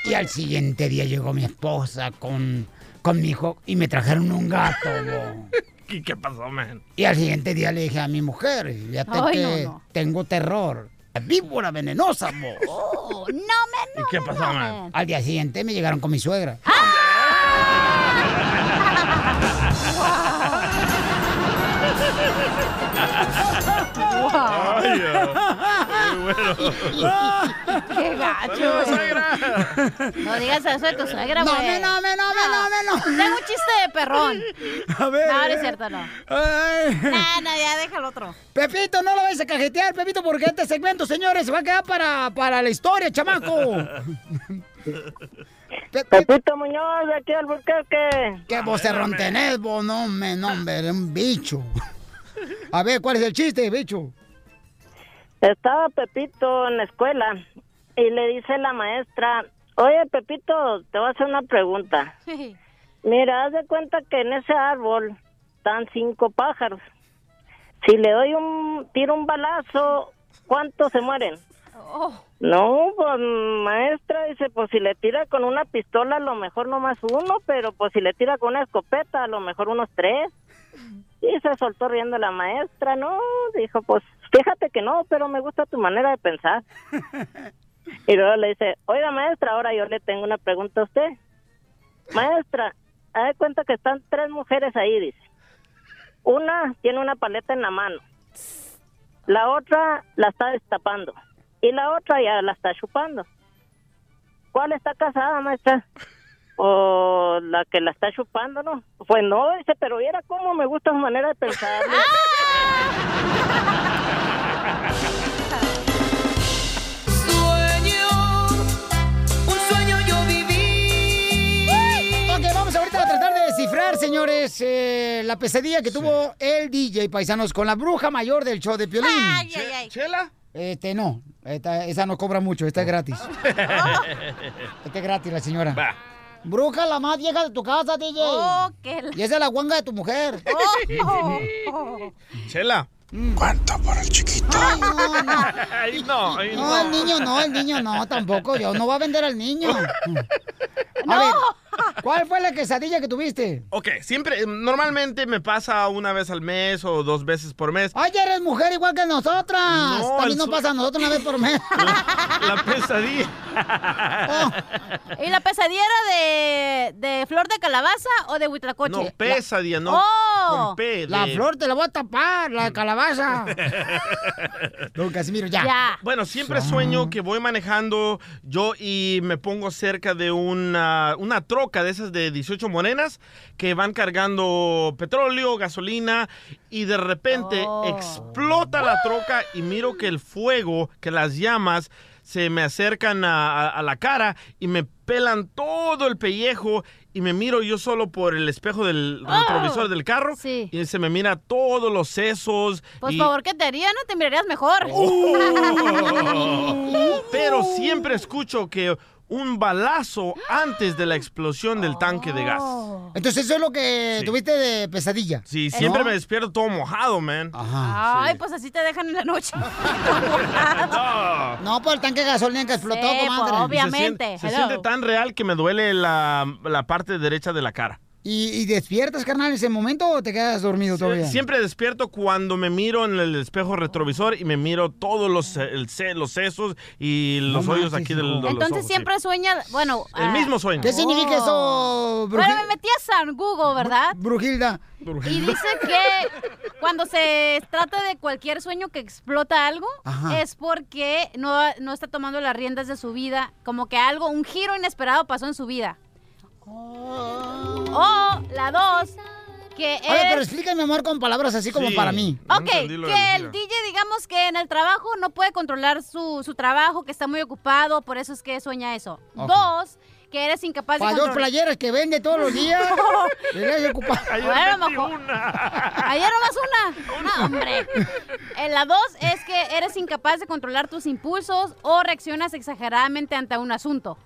Y al siguiente día llegó mi esposa con, con mi hijo y me trajeron un gato, bo. ¿Y qué pasó, man? Y al siguiente día le dije a mi mujer, fíjate Ay, que no, no. tengo terror. La víbora venenosa, bo. Oh, no, man, no, ¿Y qué pasó, man? Al día siguiente me llegaron con mi suegra. Ay, ah, muy bueno. ¡Qué gacho! No digas eso de tu suegra, No, güey. me, no, me, no, me, no, me, no. Tengo un chiste de perrón. A ver. No, no es cierto, no. Ay. No, no, ya déjalo otro. Pepito, no lo vayas a cajetear, Pepito, porque este segmento, señores, se va a quedar para, para la historia, chamaco. Pepito Muñoz, de aquí al Burquerque. ¿Qué vocerrón tenés, vos? No, me, no, hombre, un bicho. A ver, ¿cuál es el chiste, bicho? Estaba Pepito en la escuela y le dice la maestra, oye Pepito, te voy a hacer una pregunta. Mira, haz de cuenta que en ese árbol están cinco pájaros. Si le doy un, tiro un balazo, ¿cuántos se mueren? No, pues maestra, dice, pues si le tira con una pistola a lo mejor no más uno, pero pues si le tira con una escopeta a lo mejor unos tres. Y se soltó riendo la maestra, no, dijo, pues fíjate que no, pero me gusta tu manera de pensar. Y luego le dice, oiga maestra, ahora yo le tengo una pregunta a usted. Maestra, haz de cuenta que están tres mujeres ahí, dice. Una tiene una paleta en la mano. La otra la está destapando. Y la otra ya la está chupando. ¿Cuál está casada, maestra? O la que la está chupando, ¿no? Pues no, dice, pero viera cómo me gusta su manera de pensar. un sueño yo viví. Ok, vamos ahorita a tratar de descifrar, señores, eh, la pesadilla que tuvo el DJ Paisanos con la bruja mayor del show de Piolín. Ay, ay, ay. ¿Chela? Este, no, esta- esa no cobra mucho, esta es gratis. Esta es gratis, la señora. Va. Bruja, la más vieja de tu casa, DJ. Oh, qué la- Y esa es la guanga de tu mujer. Oh, oh. Chela. ¿Cuánto por el chiquito? Ay, no, no. Ay, no, ay, No, el niño no, el niño no, tampoco. Yo no va a vender al niño. A ver, ¿cuál fue la quesadilla que tuviste? Ok, siempre, normalmente me pasa una vez al mes o dos veces por mes. Ay, ya eres mujer igual que nosotras. No, También nos pasa a nosotros una vez por mes. La pesadilla. ¿Y la pesadilla era de, de flor de calabaza o de huitlacoche? No, pesadilla, no Oh. con P. La flor te la voy a tapar, la calabaza. Don Casimiro, ya. Bueno, siempre sueño que voy manejando yo y me pongo cerca de una, una troca de esas de 18 morenas que van cargando petróleo, gasolina y de repente explota la troca y miro que el fuego, que las llamas se me acercan a, a- a la cara y me pelan todo el pellejo y me miro yo solo por el espejo del retrovisor del carro y se me mira todos los sesos. Por y- favor, ¿qué te haría? ¿No te mirarías mejor? Oh. Pero siempre escucho que un balazo antes de la explosión del tanque de gas. Entonces eso es lo que Sí. tuviste de pesadilla. Sí, siempre ¿No? me despierto todo mojado, man. Ay, pues así te dejan en la noche. No, por el tanque de gasolina que explotó, Sí, pues, comadre. obviamente. Se Hello. siente tan real que me duele la, la parte derecha de la cara. ¿Y, y despiertas, carnal, en ese momento o te quedas dormido todavía? Siempre despierto cuando me miro en el espejo retrovisor y me miro todos los, el ce- los sesos y los No hoyos aquí del, de Entonces ojos, sí. siempre sueña, bueno... El ah, mismo sueño. ¿Qué significa eso, Bueno, Bruji- me metí a San Google, ¿verdad? Brujilda? Y dice que cuando se trata de cualquier sueño que explota algo, Ajá. es porque no, no está tomando las riendas de su vida, como que algo, un giro inesperado pasó en su vida. O la dos, que A ver, pero es... explícame, amor, con palabras así como Sí. para mí. No Ok, que el. DJ, digamos que en el trabajo no puede controlar su, su trabajo, que está muy ocupado, por eso es que sueña eso. Dos, que eres incapaz de Para dos controlar. playeras que vende todos los días. Deberías ocupar. Bueno, a lo mejor- Ayer nomás una. No, hombre. En la dos es que eres incapaz de controlar tus impulsos o reaccionas exageradamente ante un asunto.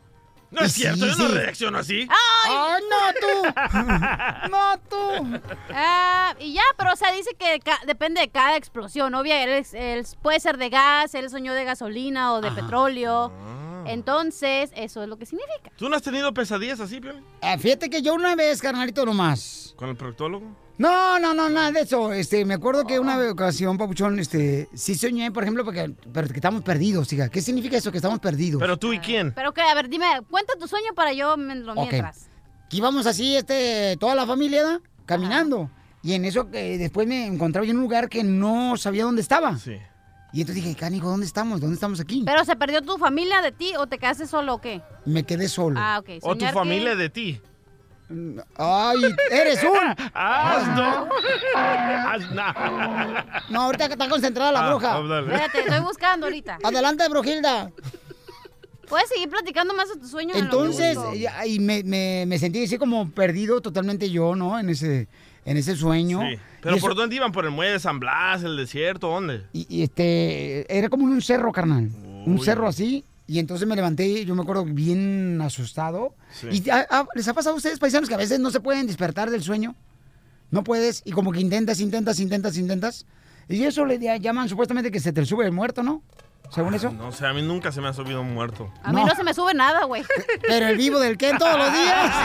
No es cierto, yo no reacciono así. ¡Ay, no tú! ¡No tú! Ah, y ya, pero o sea, dice que ca- depende de cada explosión. Obvio, él, es- él puede ser de gas, él soñó de gasolina o de petróleo. Entonces, eso es lo que significa. ¿Tú no has tenido pesadillas así, Pio? Ah, fíjate que yo una vez, carnalito, nomás. ¿Con el proctólogo? No, no, no, nada de eso. Este, me acuerdo que una ocasión, papuchón, este, sí soñé, por ejemplo, porque, pero que estamos perdidos, hija. ¿Qué significa eso, que estamos perdidos? ¿Pero tú y quién? Pero que, a ver, dime, cuenta tu sueño para yo me- lo Ok. mientras. Que íbamos así, este, toda la familia, caminando. Y en eso, eh, después me encontraba yo en un lugar que no sabía dónde estaba. Sí. Y entonces dije, cánico, ¿dónde estamos? ¿Dónde estamos aquí? ¿Pero se perdió tu familia de ti o te quedaste solo o qué? Me quedé solo. Ah, ok. ¿O tu que- familia de ti? ¡Ay, eres un! ¡Haz no! ¡Haz nada! No, ahorita que está concentrada la Ah, bruja. Espérate, estoy buscando ahorita. Adelante, Brujilda. Puedes seguir platicando más de tu sueño. en lo que Entonces, y me, me- me sentí así como perdido totalmente yo, ¿no? En ese, en ese sueño. Sí. ¿Pero y, eso- por dónde iban? ¿Por el muelle de San Blas, el desierto? ¿Dónde? y- y, este, era como un cerro, carnal. Un cerro así. Y entonces me levanté, yo me acuerdo bien asustado. Sí. ¿Y ah, ah, les ha pasado a ustedes, paisanos, que a veces no se pueden despertar del sueño? No puedes, y como que intentas, intentas, intentas, intentas. Y eso le llaman supuestamente que se te sube el muerto, ¿no? Según eso. No sé, a mí nunca se me ha subido un muerto. A mí no se me sube nada, güey. Pero el vivo del Ken todos los días.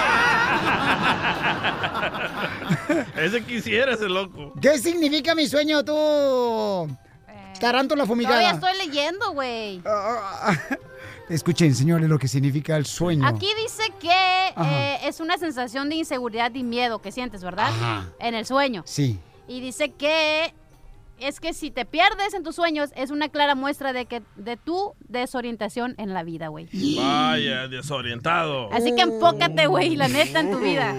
Ese quisiera, ese loco. ¿Qué significa mi sueño, tú? Tarántula fumigada. Todavía estoy leyendo, güey. Escuchen, señores, lo que significa el sueño. Aquí dice que eh, es una sensación de inseguridad y miedo que sientes, ¿verdad? Ajá. En el sueño. Sí. Y dice que es que si te pierdes en tus sueños es una clara muestra de que de tu desorientación en la vida, güey. Vaya, desorientado. Así que enfócate, güey, la neta en tu vida.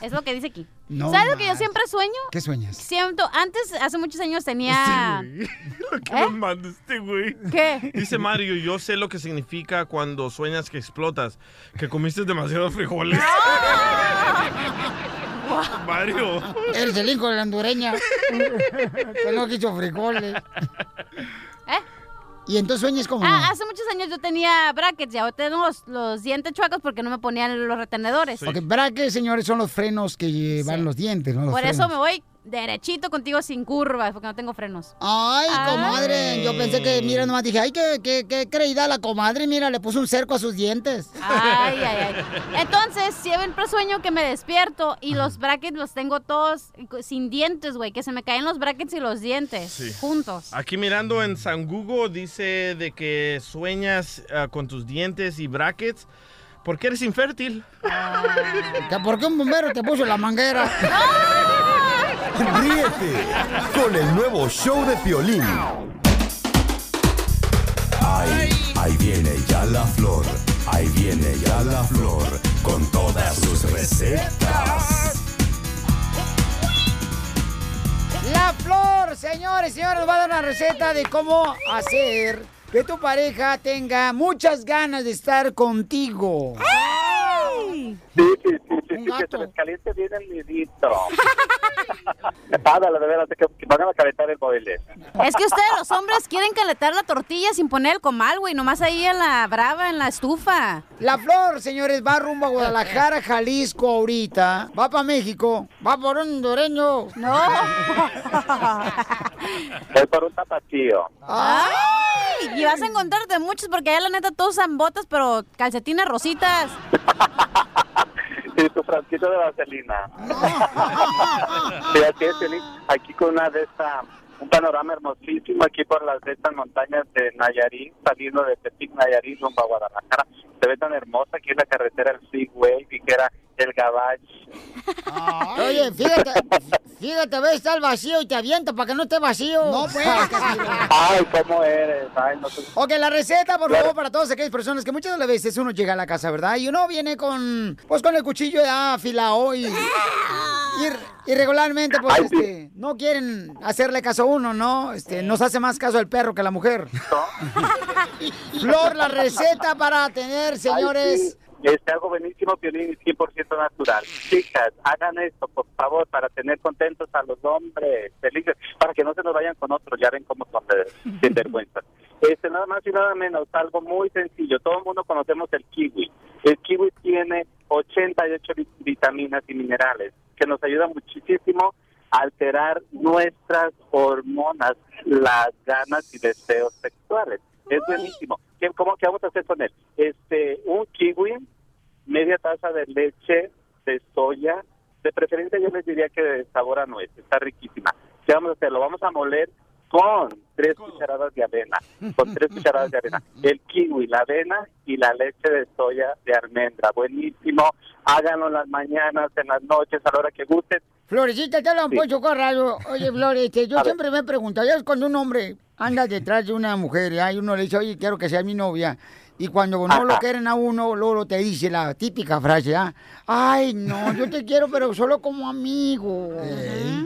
Es lo que dice aquí. No ¿Sabes lo que yo siempre sueño? ¿Qué sueñas? Siento, antes, hace muchos años tenía... Lo que ¿Eh? nos manda este güey. ¿Qué? Dice Mario, yo sé lo que significa cuando sueñas que explotas, que comiste demasiados frijoles. Mario. Eres el hijo de la hondureña. que no quiso frijoles. ¿Eh? Y entonces sueñas como... Ah, hace muchos años yo tenía brackets y ahora tengo los, los dientes chuecos porque no me ponían los retenedores. Porque brackets, señores, son los frenos que llevan los dientes, ¿no? Los Por eso me voy derechito contigo sin curvas porque no tengo frenos. Ay, comadre, yo pensé que, mira, nomás dije, ay, qué, qué, qué creída la comadre, mira, le puso un cerco a sus dientes. Ay, ay, ay. Entonces, siempre sueño que me despierto y los brackets los tengo todos sin dientes, güey. Que se me caen los brackets y los dientes Sí. juntos. Aquí mirando en San Google dice de que sueñas ah, con tus dientes y brackets porque eres infértil. Que ¿Por qué un bombero te puso la manguera? Ríete con el nuevo show de Piolín. Ahí, ahí viene ya la flor, ahí viene ya la flor, con todas sus recetas. La flor, señores, señores, nos va a dar una receta de cómo hacer que tu pareja tenga muchas ganas de estar contigo. Sí, sí, sí, sí, sí, que se les caliente bien el nidito. Ándale, de veras, que, que van a calentar el boiler. Es que ustedes los hombres quieren calentar la tortilla sin poner el comal, güey. Nomás ahí en la brava, en la estufa. La flor, señores, va rumbo a Guadalajara, Jalisco ahorita. Va para México. Va por un hondureño. No. Es por un tapatío. Ay, y vas a encontrarte muchos porque allá la neta todos usan botas, pero calcetines rositas. Y tu frasquito de vaselina. Aquí con una de estas, un panorama hermosísimo aquí por las de estas montañas de Nayarit, saliendo de Tepic, Nayarit, rumbo a Guadalajara. Se ve tan hermosa aquí en la carretera el Freeway, y que era el Gabach. Oye, fíjate, fíjate, a ver, está el vacío y te avienta para que no esté vacío. No, pues. Ay, ¿cómo eres? Ay, no sé. Ok, la receta, por favor, para todas aquellas personas que muchas de las veces uno llega a la casa, ¿verdad? Y uno viene con, pues, con el cuchillo ya afilado y, y, y regularmente, pues, este, no quieren hacerle caso a uno, ¿no? Este, nos hace más caso el perro que la mujer. Flor, la receta para tener, señores, Este, algo buenísimo, Piolín, y 100% natural. Chicas, hagan esto, por favor, para tener contentos a los hombres felices, para que no se nos vayan con otros, ya ven cómo son de, de vergüenza. Este, nada más y nada menos, algo muy sencillo. Todo el mundo conocemos el kiwi. El kiwi tiene 88 vi- vitaminas y minerales que nos ayudan muchísimo a alterar nuestras hormonas, las ganas y deseos sexuales. Es buenísimo. ¿Qué, ¿Cómo qué vamos a hacer con él? Este, un kiwi, media taza de leche de soya, de preferencia yo les diría que de sabor a nuez, está riquísima. ¿Qué vamos a hacer? Lo vamos a moler con tres cucharadas de avena, con tres cucharadas de avena. El kiwi, la avena y la leche de soya de almendra. Buenísimo. Háganlo en las mañanas, en las noches, a la hora que gusten. Florecita, te lo han Sí. puesto Corrado. Oye, Flores, este, yo A ver. siempre me he preguntado, ya es cuando un hombre anda detrás de una mujer, ¿ya? y uno le dice, oye, quiero que sea mi novia. Y cuando no lo quieren a uno, luego te dice la típica frase, ¿ah? Ay, no, yo te quiero, pero solo como amigo.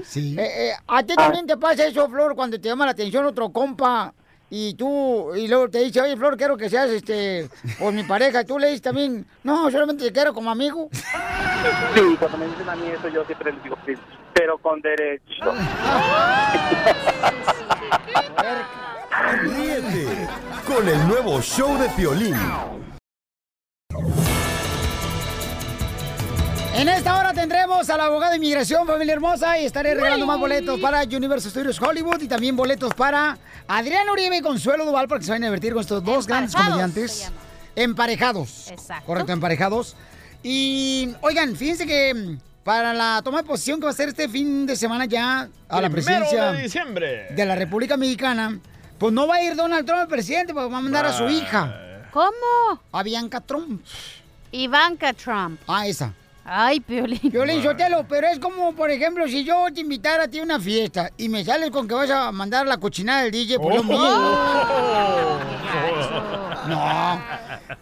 sí. Eh, eh, ¿A ti también te pasa eso, Flor, cuando te llama la atención otro compa y tú, y luego te dice, oye, Flor, quiero que seas, este, pues mi pareja, y tú le dices también, no, solamente te quiero como amigo? Sí, cuando me dicen a mí eso, yo siempre les digo, sí, pero con derecho. Ríete con el nuevo show de Piolín. En esta hora tendremos a la abogada de inmigración, familia hermosa, y estaré regalando más boletos para Universal Studios Hollywood y también boletos para Adrián Uribe y Consuelo Duval para que se vayan a divertir con estos dos grandes comediantes. Emparejados. Exacto. Correcto, emparejados. Y, oigan, fíjense que mm, para la toma de posición que va a ser este fin de semana ya a la presidencia de diciembre. de la República Mexicana, pues no va a ir Donald Trump el presidente, pues va a mandar a su hija. ¿Cómo? A Bianca Trump. Ivanka Trump. Ah, esa. Ay, Piolín. Piolín Sotelo, pero es como, por ejemplo, si yo te invitara a ti a una fiesta y me sales con que vas a mandar la cochinada del DJ, por lo Oh. mismo. No.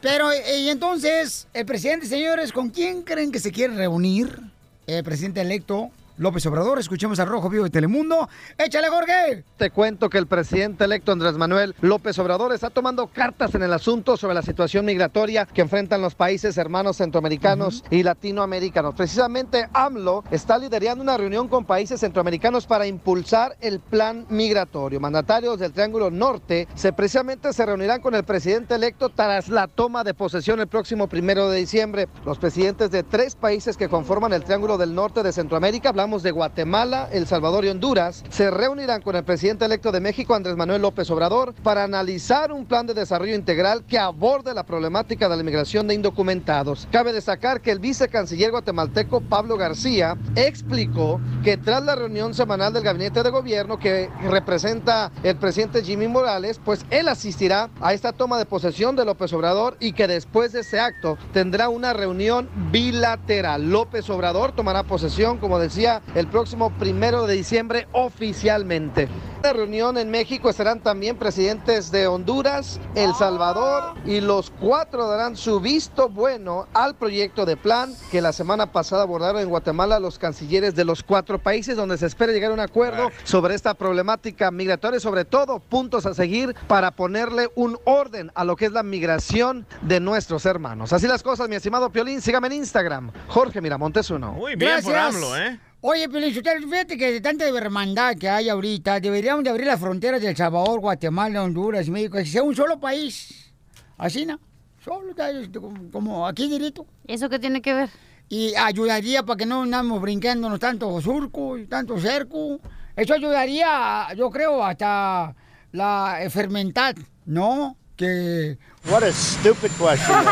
Pero, eh, y entonces, el presidente, señores, ¿con quién creen que se quiere reunir? El presidente electo López Obrador. Escuchemos al Rojo Vivo de Telemundo. ¡Échale, Jorge! Te cuento que el presidente electo Andrés Manuel López Obrador está tomando cartas en el asunto sobre la situación migratoria que enfrentan los países hermanos centroamericanos y latinoamericanos. Precisamente AMLO está liderando una reunión con países centroamericanos para impulsar el plan migratorio. Mandatarios del Triángulo Norte se precisamente se reunirán con el presidente electo tras la toma de posesión el próximo primero de diciembre. Los presidentes de tres países que conforman el Triángulo del Norte de Centroamérica, hablamos de Guatemala, El Salvador y Honduras, se reunirán con el presidente electo de México, Andrés Manuel López Obrador, para analizar un plan de desarrollo integral que aborde la problemática de la inmigración de indocumentados. Cabe destacar que el vicecanciller guatemalteco Pablo García explicó que tras la reunión semanal del gabinete de gobierno que representa el presidente Jimmy Morales, pues él asistirá a esta toma de posesión de López Obrador y que después de ese acto tendrá una reunión bilateral. López Obrador tomará posesión, como decía, el próximo primero de diciembre oficialmente. En la reunión en México estarán también presidentes de Honduras, El Salvador y los cuatro darán su visto bueno al proyecto de plan que la semana pasada abordaron en Guatemala los cancilleres de los cuatro países donde se espera llegar a un acuerdo sobre esta problemática migratoria, sobre todo puntos a seguir para ponerle un orden a lo que es la migración de nuestros hermanos. Así las cosas, mi estimado Piolín, sígame en Instagram, Jorge Miramontes uno. Muy bien por AMLO, ¿eh? Oye, Pielichotelo, fíjate que de tanta hermandad que hay ahorita, deberíamos de abrir las fronteras de El Salvador, Guatemala, Honduras, México, que sea un solo país. Así, ¿no? Solo, este, como- aquí directo. ¿Eso qué tiene que ver? Y ayudaría para que no andamos brincándonos tanto surco y tanto cerco. Eso ayudaría, yo creo, hasta la enfermedad, ¿no? Que... What a stupid question.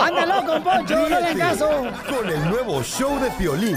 ¡Anda loco, Poncho! ¡No le hagan Ríete caso! con el nuevo show de Piolín.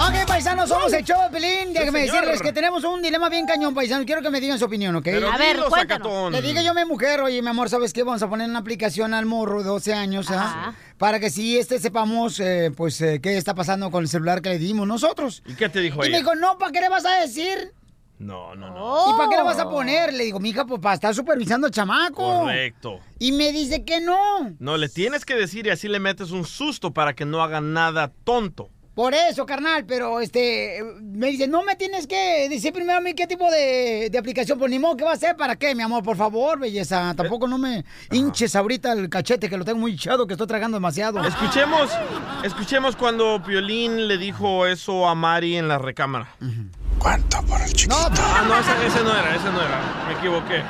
Ok, paisanos, somos el show de Pelín. Déjenme señor. decirles que tenemos un dilema bien cañón, paisanos. Quiero que me digan su opinión, ¿ok? Pero A ver, cuéntanos. sacatón. Le dije yo a mi mujer, oye, mi amor, ¿sabes qué? Vamos a poner una aplicación al morro de 12 años, ¿ah? Para que si este sepamos, eh, pues, eh, qué está pasando con el celular que le dimos nosotros. ¿Y qué te dijo Y me ella? dijo, no, ¿para qué le vas a decir? No, no, no. ¿Y para qué le vas a poner? Le digo, mija, pues para estar supervisando al chamaco. Correcto. Y me dice que no. No, le tienes que decir y así le metes un susto para que no haga nada tonto. Por eso, carnal, pero este, me dice, no me tienes que decir primero a mí qué tipo de, de aplicación, pues ni modo, ¿qué va a hacer? ¿Para qué, mi amor? Por favor, belleza. Tampoco no me hinches ahorita el cachete, que lo tengo muy hinchado, que estoy tragando demasiado. Escuchemos, escuchemos cuando Piolín le dijo eso a Mari en la recámara. ¿Cuánto por el chiquito? Ah, no, ese, ese no era, ese no era. Me equivoqué.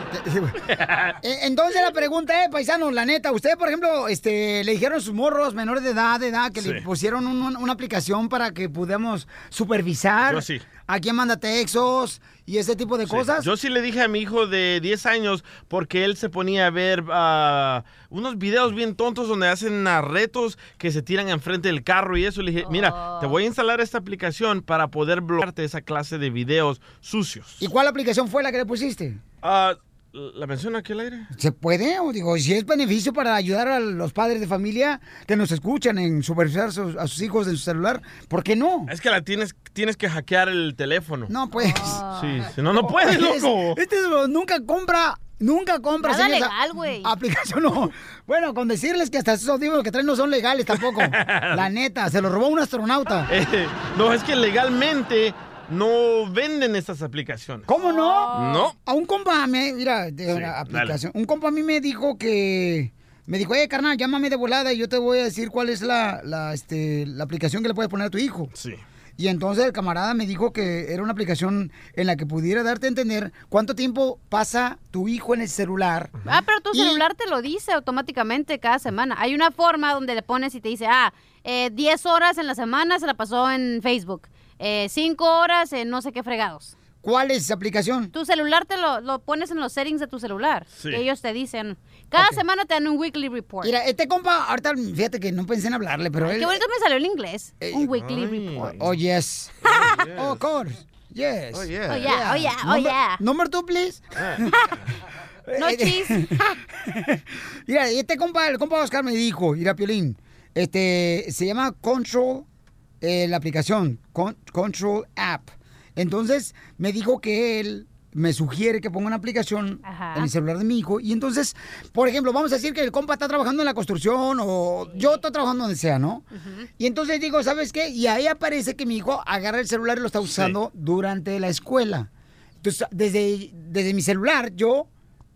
Eh, Entonces la pregunta es, paisano, la neta, usted, por ejemplo, este, le dijeron a sus morros menores de edad, de edad, que le pusieron un- un- una aplicación para que pudiéramos supervisar Yo sí. A quién manda textos y ese tipo de Sí. cosas. Yo sí le dije a mi hijo de 10 años porque él se ponía a ver ah, unos videos bien tontos donde hacen retos que se tiran enfrente del carro y eso. Le dije, mira, te voy a instalar esta aplicación para poder bloquearte esa clase de videos sucios. ¿Y cuál aplicación fue la que le pusiste? Ah, ¿La menciona aquí al aire? ¿Se puede? O digo, si es beneficio para ayudar a los padres de familia que nos escuchan en supervisar sus- a sus hijos en su celular, ¿por qué no? Es que la tienes, tienes que hackear el teléfono. No, pues. Sí, si no, no puedes, Es- loco. Este es- nunca compra, nunca compra. Nada señores, legal, güey. Aplicación no. Bueno, con decirles que hasta esos audífonos que traen no son legales tampoco. La neta, se lo robó un astronauta. Eh, no, es que legalmente no venden estas aplicaciones. ¿Cómo no? No. A un compa, me, mira, de una aplicación. Un compa a mí me dijo que. Me dijo, oye, carnal, llámame de volada y yo te voy a decir cuál es la, la, este, la aplicación que le puedes poner a tu hijo. Sí. Y entonces el camarada me dijo que era una aplicación en la que pudiera darte a entender cuánto tiempo pasa tu hijo en el celular. Ah, pero tu celular te lo dice automáticamente cada semana. Hay una forma donde le pones y te dice, ah, eh, 10 horas en la semana se la pasó en Facebook. 5 horas en no sé qué fregados. ¿Cuál es esa aplicación? Tu celular te lo, lo pones en los settings de tu celular. Sí. Ellos te dicen, cada semana te dan un weekly report. Mira, este compa, ahorita fíjate que no pensé en hablarle, pero Ay, él. qué bonito me salió el inglés. un weekly report. Oh, yes. Oh, of course. Yes. Oh, yeah. Oh, yeah, oh, yeah, oh, Number- yeah. Number two, please. No cheese. Mira, este compa, el compa Oscar me dijo, mira, Piolín, este, se llama Control, eh, la aplicación, Con- Control App. Entonces, me dijo que él me sugiere que ponga una aplicación Ajá. en el celular de mi hijo. Y entonces, por ejemplo, vamos a decir que el compa está trabajando en la construcción o yo estoy trabajando donde sea, ¿no? Y entonces digo, ¿sabes qué? Y ahí aparece que mi hijo agarra el celular y lo está usando durante la escuela. Entonces, desde, desde mi celular, yo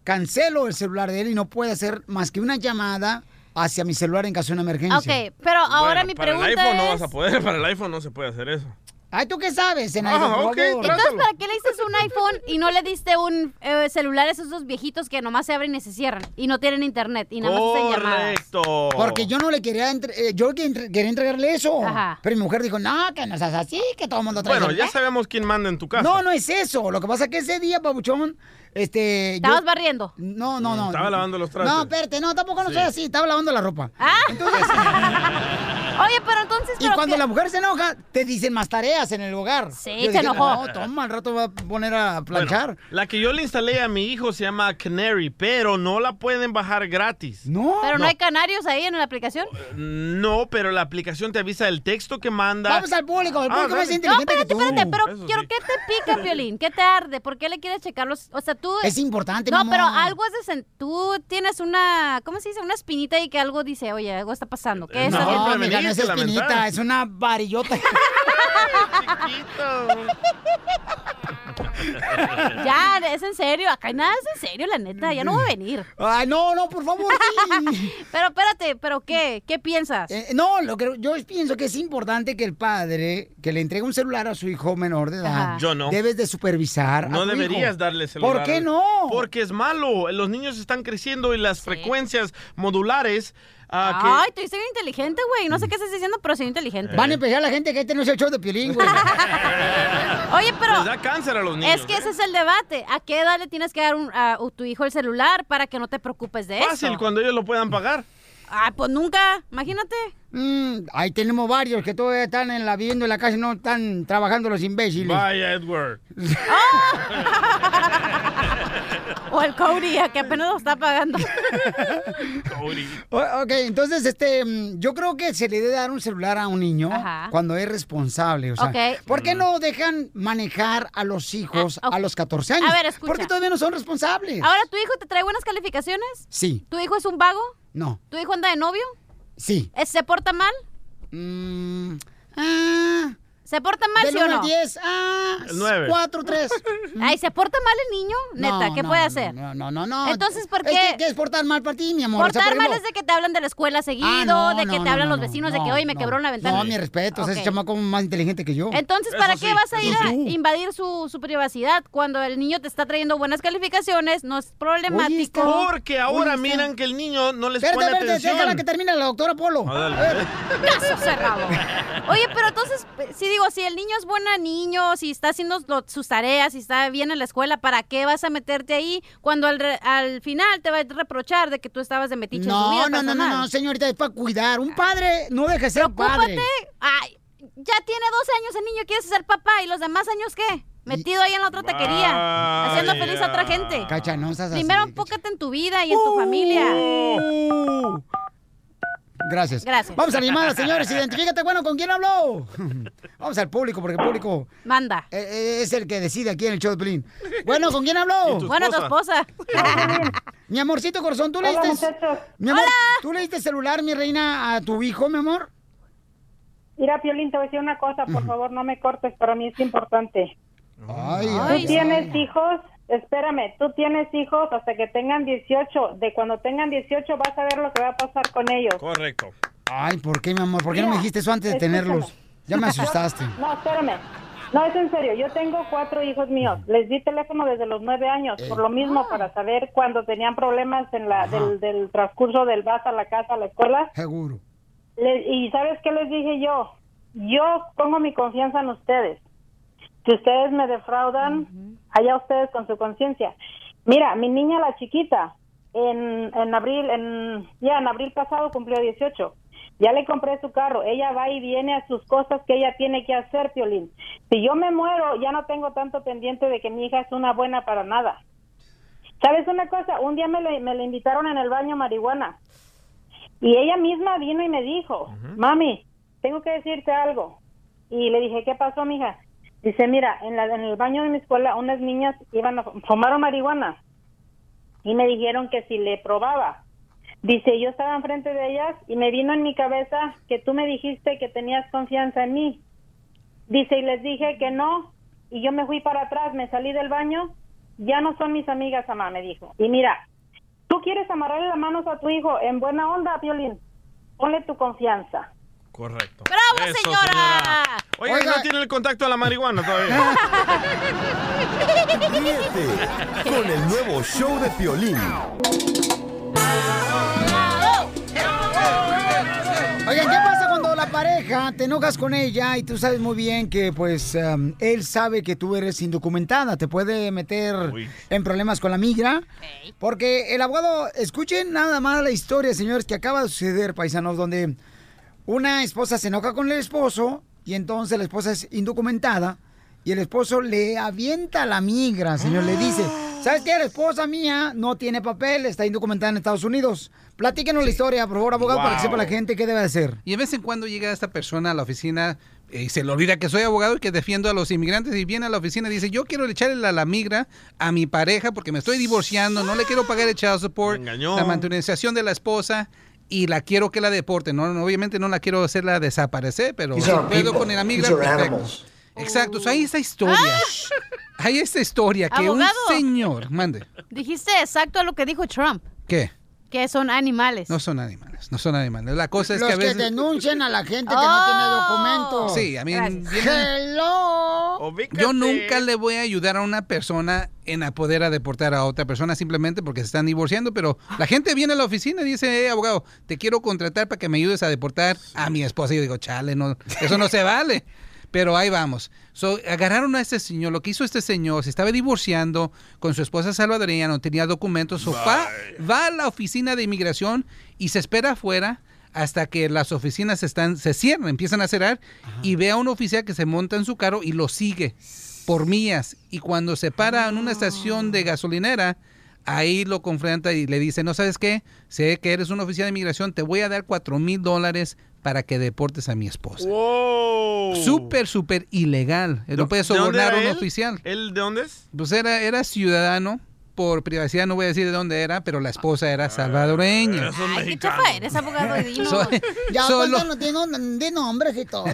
cancelo el celular de él y no puede hacer más que una llamada hacia mi celular en caso de una emergencia. Ok, pero ahora Bueno, mi para pregunta el iPhone no es... vas a poder, para el iPhone no se puede hacer eso. Ay, ¿tú qué sabes, Zenaida, Ah, por ok, favor? Entonces, ¿para qué le diste un iPhone y no le diste un eh, celular a esos dos viejitos que nomás se abren y se cierran y no tienen internet y nada más hacen llamadas? Correcto. Porque yo no le quería, entre- eh, yo quería entregarle eso. Ajá. Pero mi mujer dijo, no, que no seas así, que todo el mundo trae Bueno, celular". ya sabemos quién manda en tu casa. No, no es eso. Lo que pasa es que ese día, pabuchón, este... ¿Estabas yo- barriendo? No, no, no. Estaba lavando los trastes. No, espérate, no, tampoco no Sí. soy así. Estaba lavando la ropa. Ah. Entonces... Oye, pero entonces... Y ¿pero cuando qué? la mujer se enoja, te dicen más tareas en el hogar. Sí, Yo se dije, enojó. No, toma, al rato va a poner a Bueno, planchar. la que yo le instalé a mi hijo se llama Canary, pero no la pueden bajar gratis. No. ¿Pero no hay canarios ahí en la aplicación? No, pero la aplicación te avisa el texto que manda. Vamos al público, el Ah, público es más inteligente no, que espérate, tú. espérate, pero Eso quiero sí. que te pica, Violín, ¿qué te arde? ¿Por qué le quieres checar los...? O sea, tú... Es importante, No, mi amor. pero algo es de... sen- Tú tienes una... ¿Cómo se dice? Una espinita y que algo dice, oye, algo está pasando. ¿Qué es? No, No, es espinita, lamentar. es una varillota. Ya, es en serio. Acá nada es en serio, la neta. Ya no voy a venir. Ay, no, no, por favor. sí. Pero espérate, ¿pero qué? ¿Qué piensas? Eh, no, lo que yo pienso que es importante que el padre que le entregue un celular a su hijo menor de edad, Ajá. Yo no. debes de supervisar. a No tu deberías hijo. darle celular. ¿Por qué no? Porque es malo. Los niños están creciendo y las frecuencias modulares. Ah, Ay, tú eres inteligente, güey. No sé qué estás diciendo, pero soy inteligente. Van a empezar la gente que este no es el show de Piolín, güey. Oye, pero... Les da cáncer a los niños. Es que ¿eh? ese es el debate. ¿A qué edad le tienes que dar un- a tu hijo el celular para que no te preocupes de Fácil, eso? cuando ellos lo puedan pagar. Ah, pues nunca. Imagínate. Mm, ahí tenemos varios que todavía están en la, viviendo en la casa y no están trabajando los imbéciles. Vaya, Edward. O el Cody, a que apenas lo está pagando. Cody. O- ok, entonces, este, mm, yo creo que se le debe dar un celular a un niño Ajá. cuando es responsable. O sea, Ok. ¿por qué no dejan manejar a los hijos Ah, a los 14 años? A ver, escucha. Porque todavía no son responsables. Ahora, ¿tu hijo te trae buenas calificaciones? Sí, ¿Tu hijo es un vago? no, ¿Tu hijo anda de novio? Sí. ¿Eh, ¿Se porta mal? Mm, Ah. ¿Se porta mal, Del sí o 1 no? al 10, ah, El nueve. 4, 3. Ay, ¿se porta mal el niño? Neta, No, ¿qué no, puede hacer? No, no, no, no. Entonces, ¿por Es qué? que- ¿Qué es portar mal para ti, mi amor? O sea, Portar por mal ejemplo- es de que te hablan de la escuela seguido, Ah, no, de que no, te hablan no, los vecinos de que hoy me no. quebró una ventana. No, mi respeto, ese Ok. chamaco más inteligente que yo. Entonces, ¿para qué vas a ir a invadir su, su privacidad cuando el niño te está trayendo buenas calificaciones? No es problemático. Porque ahora miran que el niño no les Espérate, pone atención. déjala que termine la doctora Polo. Ah, dale. Caso cerrado. Oye, pero entonces, si digo, si el niño es buen niño, si está haciendo lo- sus tareas, si está bien en la escuela, ¿para qué vas a meterte ahí cuando al, re- al final te va a reprochar de que tú estabas de metiche en su No, vida no, no, no, no, señorita, es para cuidar. Un padre no deja de ser Preocúpate. padre. Ay, ya tiene 12 años el niño, quiere ser papá. ¿Y los demás años qué? Metido ahí en la otra taquería, haciendo feliz a otra gente. Cacha, no seas así. Primero enfócate en tu vida y en tu familia. Uh. Gracias. Gracias. Vamos a llamada, señores. Identifícate, bueno, ¿con quién habló? Vamos al público, porque el público... Manda. Es el que decide aquí en el show de Pelín. Bueno, ¿con quién habló? ¿Y tu Bueno, tu esposa. mi amorcito corazón, ¿tú le Hola, diste... muchachos. Mi amor, ¿tú le diste celular, mi reina, a tu hijo, mi amor? Mira, Piolín, te voy a decir una cosa, por favor, no me cortes, para mí es importante. Ay, Tú tienes hijos, espérame, tú tienes hijos hasta que tengan 18. De cuando tengan 18 vas a ver lo que va a pasar con ellos. Correcto. Ay, ¿por qué, mi amor? ¿Por qué no me dijiste eso antes de escúchame. tenerlos? Ya me asustaste. No, espérame. No, es en serio. Yo tengo cuatro hijos míos. Les di teléfono desde los nueve años, por lo mismo, para saber cuando tenían problemas en la del, del transcurso del vas a la casa, a la escuela. Seguro. Le- y ¿sabes qué les dije yo? Yo pongo mi confianza en ustedes. Si ustedes me defraudan, allá ustedes con su conciencia. Mira, mi niña, la chiquita, en, en abril, en, ya en abril pasado cumplió 18. Ya le compré su carro. Ella va y viene a sus cosas que ella tiene que hacer, Piolín. Si yo me muero, ya no tengo tanto pendiente de que mi hija es una buena para nada. ¿Sabes una cosa? Un día me le, me le invitaron en el baño marihuana. Y ella misma vino y me dijo, mami, tengo que decirte algo. Y le dije, ¿qué pasó, mija? Dice, mira, en, la, en el baño de mi escuela unas niñas iban a fumaron marihuana y me dijeron que si le probaba. Dice, yo estaba enfrente de ellas y me vino en mi cabeza que tú me dijiste que tenías confianza en mí. Dice, y les dije que no, y yo me fui para atrás, me salí del baño, ya no son mis amigas, mamá, me dijo. Y mira, tú quieres amarrarle las manos a tu hijo en buena onda, Violín, ponle tu confianza. Correcto. ¡Bravo, Eso, señora! Oiga, Oiga. no tiene el contacto a la marihuana todavía. Ríete con el nuevo show de Piolín. Oigan, ¿qué pasa cuando la pareja te enojas con ella y tú sabes muy bien que, pues, um, él sabe que tú eres indocumentada? Te puede meter en problemas con la migra. Porque el abogado, escuchen nada más la historia, señores, que acaba de suceder, paisanos, donde una esposa se enoja con el esposo y entonces la esposa es indocumentada y el esposo le avienta la migra, señor, le dice, ¿sabes qué? La esposa mía no tiene papel, está indocumentada en Estados Unidos. Platíquenos la historia, por favor, abogado, para que sepa la gente qué debe hacer. Y de vez en cuando llega esta persona a la oficina eh, y se le olvida que soy abogado y que defiendo a los inmigrantes y viene a la oficina y dice, yo quiero echarle la, la migra a mi pareja porque me estoy divorciando, no le quiero pagar el child support, la manutención de la esposa y la quiero que la deporte. No, no, obviamente no la quiero hacerla desaparecer, pero si puedo con perfecto. animals. Exacto, so hay esta historia. Hay esta historia que Abogado. un señor, mande, Dijiste exacto a lo que dijo Trump, ¿qué? Que son animales. No son animales, no son animales. La cosa es Los que a que veces... denuncian a la gente que Oh. no tiene documentos. Sí, a mí Hello. Yo nunca le voy a ayudar a una persona en a poder a deportar a otra persona simplemente porque se están divorciando, pero la gente viene a la oficina y dice, eh, abogado, te quiero contratar para que me ayudes a deportar a mi esposa. Y yo digo, chale, no, eso no se vale. Pero ahí vamos. So, agarraron a este señor, lo que hizo este señor, se estaba divorciando con su esposa salvadoreña, no tenía documentos, so, va, va a la oficina de inmigración y se espera afuera hasta que las oficinas están, se cierran, empiezan a cerrar y ve a un oficial que se monta en su carro y lo sigue por millas. Y cuando se para en una estación de gasolinera, ahí lo confronta y le dice, no sabes qué, sé que eres un oficial de inmigración, te voy a dar cuatro mil dólares para que deportes a mi esposa. Súper, súper ilegal. No puedes ¿De dónde sobornar a un él? oficial. ¿Él de dónde es? Pues era, era ciudadano por privacidad no voy a decir de dónde era, pero la esposa era salvadoreña. Ay, qué chafa eres, abogado. Dinos. Ya, Solo- cuéntanos, dinos, de nombres y todo.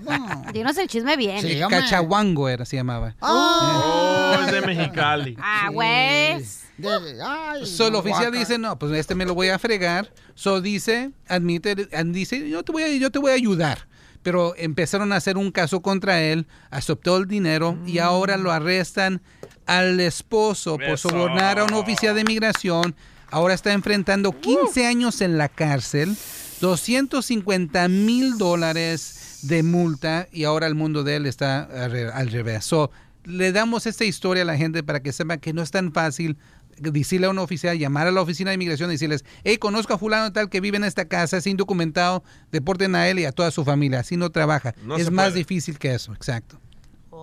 Dinos el chisme bien. Sí, Cachahuango era, se llamaba. Oh, es de Mexicali. Ah, güey. So, el oficial dice, no, pues este me lo voy a fregar. So dice, admite, dice, yo te voy a, yo te voy a ayudar. Pero empezaron a hacer un caso contra él, aceptó el dinero y ahora lo arrestan al esposo por Eso. sobornar a un oficial de migración. Ahora está enfrentando 15 años en la cárcel, 250 mil dólares de multa y ahora el mundo de él está al re- al revés. So, le damos esta historia a la gente para que sepan que no es tan fácil decirle a un oficial, llamar a la oficina de inmigración y decirles, hey, conozco a fulano tal que vive en esta casa, es indocumentado, deporten a él y a toda su familia. Así no trabaja. No es más puede. difícil que eso, exacto.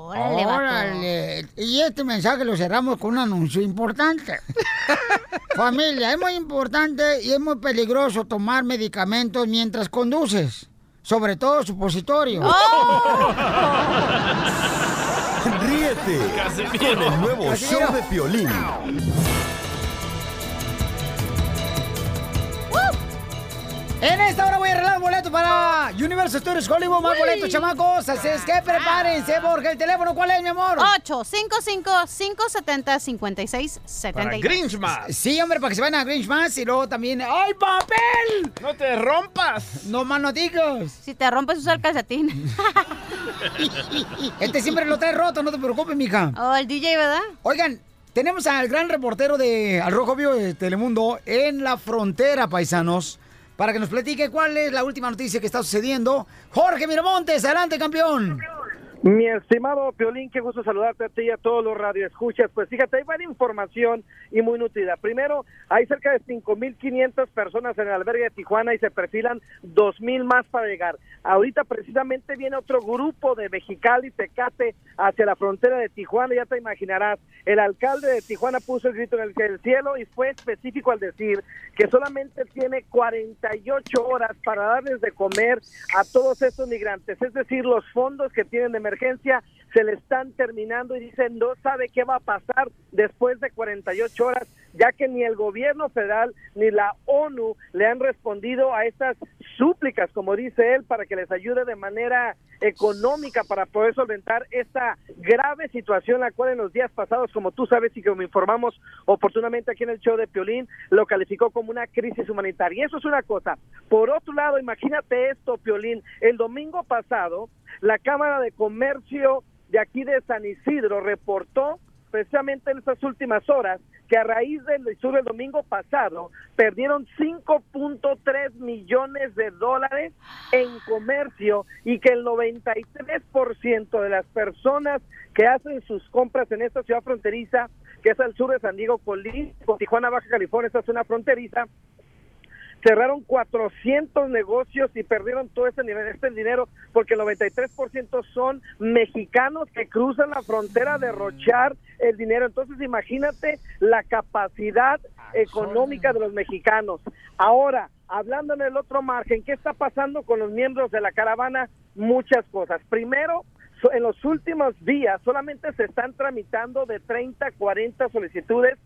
Órale. Y este mensaje lo cerramos con un anuncio importante. Familia, es muy importante y es muy peligroso tomar medicamentos mientras conduces. Sobre todo supositorio. Ríete con el nuevo Casimiro. show de Piolín. Universal Studios Hollywood. Más boletos, chamacos. Así es que prepárense, porque el teléfono, ¿cuál es, mi amor? 855-570-5672. Sí, hombre, para que se vayan a Grinchmas y luego también... ¡Ay, papel! ¡No te rompas! No más noticos. Si te rompes, usa el calcetín. Este siempre lo trae roto, no te preocupes, mija. Oh, el DJ, ¿verdad? Oigan, tenemos al gran reportero de Al Rojo Vivo de Telemundo en la frontera, paisanos, para que nos platique cuál es la última noticia que está sucediendo. Jorge Miramontes, adelante, campeón. Mi estimado Piolín, qué gusto saludarte a ti y a todos los radioescuchas. Pues fíjate, hay varias información y muy nutrida. Primero, hay cerca de 5.500 personas en el albergue de Tijuana y se perfilan 2.000 más para llegar. Ahorita precisamente viene otro grupo de Mexicali, Tecate, hacia la frontera de Tijuana, ya te imaginarás. El alcalde de Tijuana puso el grito en el- el cielo y fue específico al decir que solamente tiene 48 horas para darles de comer a todos estos migrantes. Es decir, los fondos que tienen de emergencia se le están terminando y dicen no sabe qué va a pasar después de 48 horas, ya que ni el gobierno federal ni la ONU le han respondido a estas súplicas, como dice él, para que les ayude de manera económica para poder solventar esta grave situación, la cual en los días pasados, como tú sabes y como informamos oportunamente aquí en el show de Piolín, lo calificó como una crisis humanitaria. Y eso es una cosa. Por otro lado, imagínate esto, Piolín, el domingo pasado, la Cámara de Comercio de aquí de San Isidro reportó precisamente en estas últimas horas que a raíz del sur del domingo pasado perdieron 5.3 millones de dólares en comercio y que el 93% de las personas que hacen sus compras en esta ciudad fronteriza, que es al sur de San Diego, Colín, con Tijuana, Baja California, esta zona fronteriza, cerraron 400 negocios y perdieron todo este nivel, este dinero, porque el 93% son mexicanos que cruzan la frontera a derrochar el dinero. Entonces, imagínate la capacidad económica de los mexicanos. Ahora, hablando en el otro margen, ¿qué está pasando con los miembros de la caravana? Muchas cosas. Primero, en los últimos días solamente se están tramitando de 30 a 40 solicitudes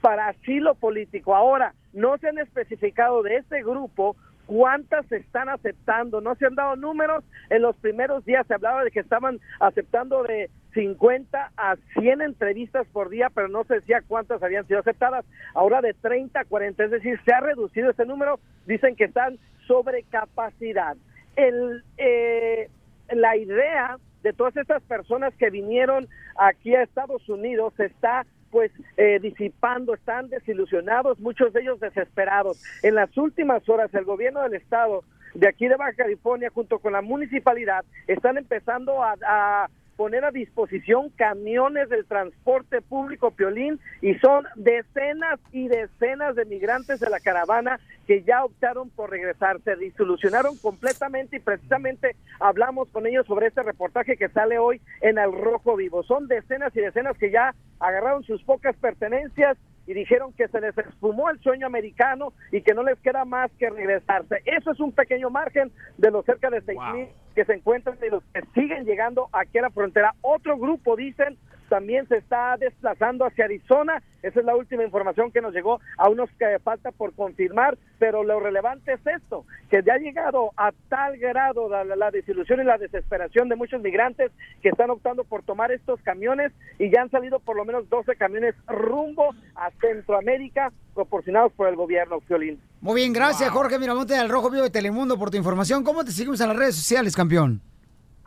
para asilo político. Ahora, no se han especificado de este grupo cuántas se están aceptando. No se han dado números. En los primeros días se hablaba de que estaban aceptando de 50 a 100 entrevistas por día, pero no se decía cuántas habían sido aceptadas. Ahora de 30 a 40, es decir, se ha reducido ese número. Dicen que están sobre capacidad. El, eh, la idea de todas estas personas que vinieron aquí a Estados Unidos está pues eh, disipando, están desilusionados, muchos de ellos desesperados. En las últimas horas el gobierno del estado de aquí de Baja California junto con la municipalidad están empezando a, a poner a disposición camiones del transporte público Piolín y son decenas y decenas de migrantes de la caravana que ya optaron por regresar, se disolucionaron completamente y precisamente hablamos con ellos sobre este reportaje que sale hoy en El Rojo Vivo. Son decenas y decenas que ya agarraron sus pocas pertenencias y dijeron que se les esfumó el sueño americano y que no les queda más que regresarse. Eso es un pequeño margen de los cerca de seis mil que se encuentran y los que siguen llegando aquí a la frontera. Otro grupo, dicen, también se está desplazando hacia Arizona. Esa es la última información que nos llegó. Aún nos que falta por confirmar, pero lo relevante es esto, que ya ha llegado a tal grado la, la desilusión y la desesperación de muchos migrantes que están optando por tomar estos camiones y ya han salido por lo menos 12 camiones rumbo a Centroamérica proporcionados por el gobierno, Fiolín. Muy bien, gracias Jorge Miramonte del Rojo Vivo de Telemundo por tu información. ¿Cómo te seguimos en las redes sociales, campeón?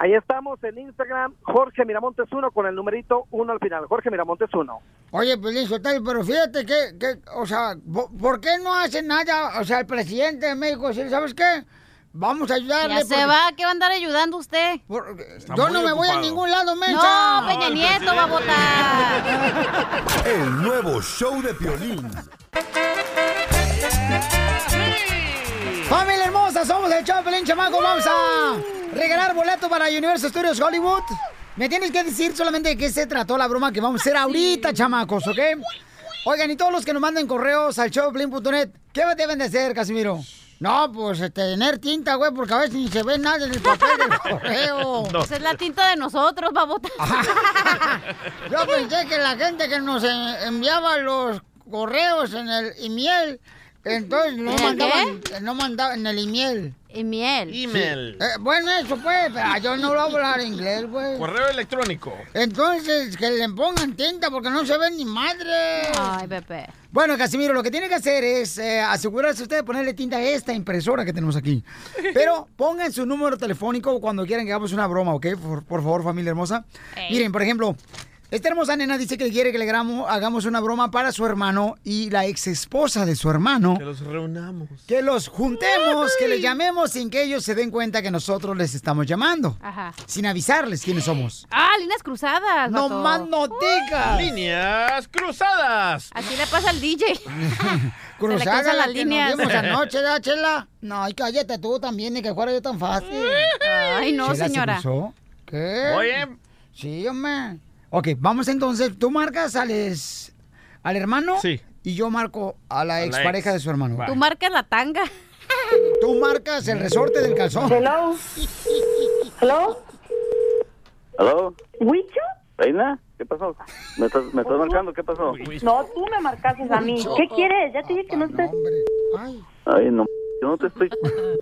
Ahí estamos en Instagram, Jorge Miramontes 1 con el numerito 1 al final. Jorge Miramontes 1. Oye, Pelín Sotelo, pero fíjate que, que, o sea, ¿po- ¿por qué no hace nada? O sea, el presidente de México, ¿sabes qué? Vamos a ayudarle. Ya se porque- va, ¿qué va a andar ayudando usted? Yo no me voy a ningún lado, mensa. No, Peña Nieto va a votar. El nuevo show de Piolín. Familia hermosa, somos el show de Pelín Chamaco. Vamos a regalar boleto para Universal Studios Hollywood. Me tienes que decir solamente de qué se trató la broma que vamos a hacer ahorita, chamacos, ¿ok? Oigan, y todos los que nos manden correos al showdeplin.net, ¿qué deben de hacer, Casimiro? No, pues este, tener tinta, güey, porque a veces ni se ve nada en el papel del correo. Esa es la tinta de nosotros, va a votar. Yo pensé que la gente que nos enviaba los correos en el email, entonces no ¿En el mandaban, no mandaban en el email. Email. Email. Eh, bueno, eso pues, pero yo no lo hablar inglés, güey. Correo electrónico. Entonces, que le pongan tinta porque no se ve ni madre. Ay, Pepe. Bueno, Casimiro, lo que tiene que hacer es eh, asegurarse usted de ponerle tinta a esta impresora que tenemos aquí. Pero pongan su número telefónico cuando quieran que hagamos una broma, ¿ok? Por, por favor, familia hermosa. Ey. Miren, por ejemplo, esta hermosa nena dice que quiere que le gramo- hagamos una broma para su hermano y la ex esposa de su hermano. Que los reunamos. Que los juntemos, que les llamemos sin que ellos se den cuenta que nosotros les estamos llamando. Ajá. Sin avisarles quiénes somos. Ah, líneas cruzadas. No más no digas. Líneas cruzadas. Así le pasa al DJ. Cruzada las que líneas. nos anoche, ¿verdad, Chela? No, y cállate tú también, ni que fuera yo tan fácil. Ay, no, ¿Chela se señora. cruzó? ¿Qué? Oye. Sí, hombre. Ok, vamos entonces. Tú marcas al, es- al hermano. Sí. Y yo marco a la expareja ex. de su hermano. Va. Tú marcas la tanga. Tú marcas el resorte del calzón. Hello. Hello. ¿Aló? ¿Huicho? ¿Reina? ¿Qué pasó? ¿Me estás, me estás marcando? ¿Qué pasó? No, tú me marcaste a mí. ¿Qué quieres? Ya te dije que no estés. Ay, no, yo no te estoy...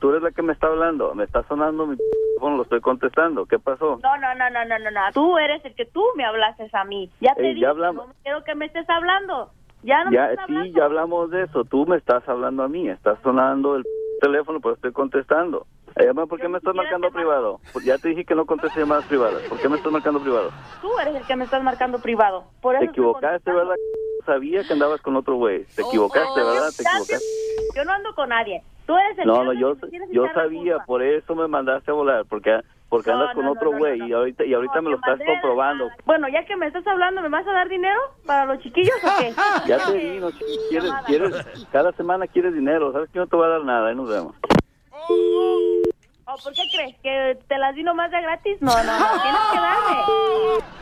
Tú eres la que me está hablando. Me está sonando mi teléfono, lo estoy contestando. ¿Qué pasó? No, no, no, no, no, no, no. Tú eres el que tú me hablaste a mí. Ya te Ey, ya dije, hablamos. no quiero que me estés hablando. Ya no me Ya, estás sí, hablando. ya hablamos de eso. Tú me estás hablando a mí. Estás sonando el teléfono, pues estoy contestando. Eh, ¿Por qué me estás marcando privado? Pues ya te dije que no contesté llamadas privadas. ¿Por qué me estás marcando privado? Tú eres el que me estás marcando privado. Por eso Te equivocaste, ¿verdad? Sabía que andabas con otro güey. Te equivocaste, ¿verdad? Te equivocaste. Yo no ando con nadie. Tú eres el No, no, yo, yo sabía, por eso me mandaste a volar, porque porque No, andas con no, otro no, no, güey no, y ahorita y ahorita No, me lo estás comprobando. Bueno, ya que me estás hablando, ¿me vas a dar dinero para los chiquillos o qué? Ya te di, no, quieres, quieres, cada semana quieres dinero, sabes que no te voy a dar nada, ahí nos vemos. ¿O por qué crees? ¿Que te las di nomás de gratis? No, no, no, tienes que darme.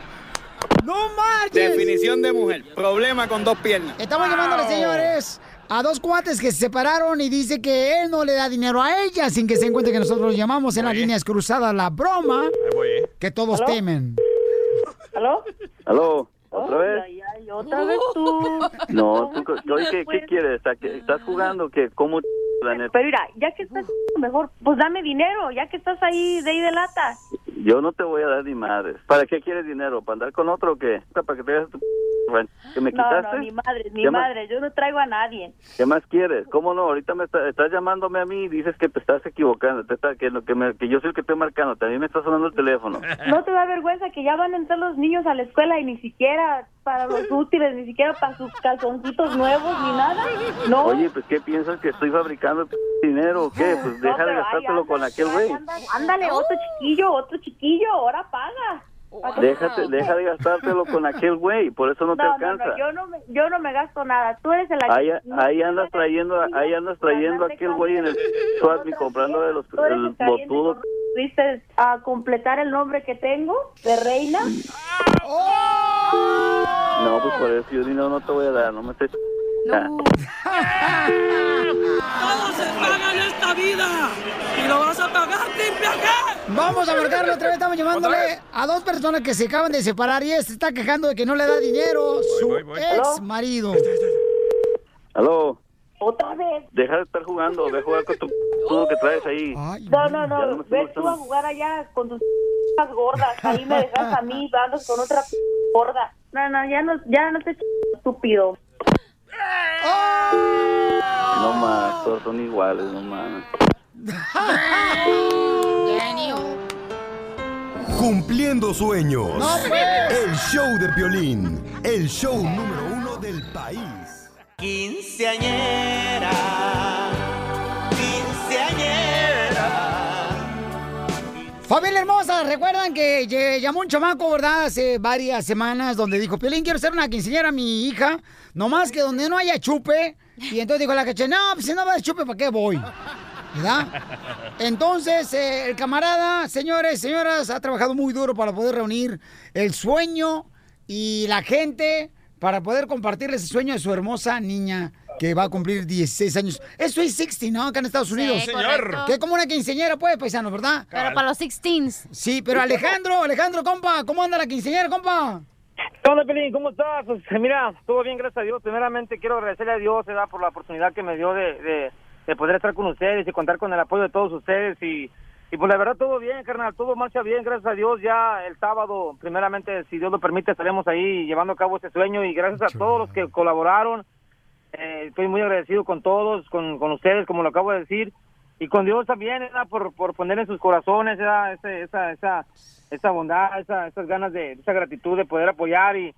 ¡No marches! Definición de mujer. Problema con dos piernas. Estamos llamándole, señores, a dos cuates que se separaron y dice que él no le da dinero a ella sin que se encuentre que nosotros llamamos en las líneas cruzadas la broma Ahí voy, ¿eh? que todos ¿Aló? temen. ¿Aló? ¿Aló? ¿Otra vez? Ay, ay, otra vez tú. No, tú, oye, ¿qué, qué quieres? ¿A qué- ¿Estás jugando? que ¿Cómo la neta? Pero mira, ya que estás mejor, pues dame dinero, ya que estás ahí de ahí de lata. Yo no te voy a dar ni madres. ¿Para qué quieres dinero? ¿Para andar con otro o qué? ¿Para que te hagas tu que me No, quitaste? no, ni madre, ni ¿Qué más? madre, yo no traigo a nadie. ¿Qué más quieres? ¿Cómo no? Ahorita me está- estás llamándome a mí y dices que te estás equivocando, te está- que, lo que, me- que yo soy el que estoy marcando, también me está sonando el teléfono. ¿No te da vergüenza que ya van a entrar los niños a la escuela y ni siquiera para los útiles, ni siquiera para sus calzoncitos nuevos, ni nada? No. Oye, pues ¿qué piensas que estoy fabricando dinero o qué? Pues No, deja de gastártelo con aquel güey. ándale, Ándale, otro chiquillo, otro chiquillo, ahora paga. Déjate, deja de gastártelo con aquel güey, por eso no te No, alcanza. no, yo no, me, yo no me gasto nada. Tú eres el Ahí, ahí andas trayendo, ahí andas trayendo a aquel güey en el Swatmi comprando de los el botudo. ¿Viste a completar el nombre que tengo de reina? No, pues por eso yo no te voy a dar, no me estés. No. Ah. paga en esta vida. Y lo vas a pagar, limpia qué. Vamos a marcarlo otra vez. Estamos llamándole a dos personas que se acaban de separar y este está quejando de que no le da dinero su ex marido. Aló. Otra vez. Deja de estar jugando, ve a jugar con tu todo que traes ahí. No, no, no. estoy Ves tú a jugar allá con tus gordas. Ahí me dejas a mí, andas con otra gorda. No, no, ya no, ya no te estúpido. No más, todos son iguales, no más. Cumpliendo sueños. No, pues. El show de violín. El show número uno del país. Quinceañera. Quinceañera. Familia hermosa, recuerdan que llamó un chamaco, ¿verdad? Hace varias semanas donde dijo, Piolín, quiero ser una quinceañera a mi hija, nomás que donde no haya chupe. Y entonces dijo la caché, no, pues si no va a chupe, ¿para qué voy? ¿Verdad? Entonces, eh, el camarada, señores, señoras, ha trabajado muy duro para poder reunir el sueño y la gente para poder compartirle ese sueño de su hermosa niña que va a cumplir 16 años. Eso es 16, ¿no? Acá en Estados Unidos. Sí, correcto. Que es como una quinceañera, pues, paisano, ¿verdad? Pero para los 16. Sí, pero Alejandro, Alejandro, compa, ¿cómo anda la quinceañera, compa? ¿Qué onda, Pelín? ¿Cómo estás? Pues mira, todo bien, gracias a Dios. Primeramente quiero agradecerle a Dios ¿verdad? por la oportunidad que me dio de, de, de poder estar con ustedes y contar con el apoyo de todos ustedes. Y, y pues la verdad todo bien, carnal, todo marcha bien, gracias a Dios. Ya el sábado, primeramente, si Dios lo permite, estaremos ahí llevando a cabo ese sueño. Y gracias a todos los que colaboraron. Eh, estoy muy agradecido con todos, con, con ustedes, como lo acabo de decir. Y con Dios también, ¿verdad? por, por poner en sus corazones ¿verdad? Esa, esa, esa bondad, esa, esas ganas de, esa gratitud de poder apoyar y,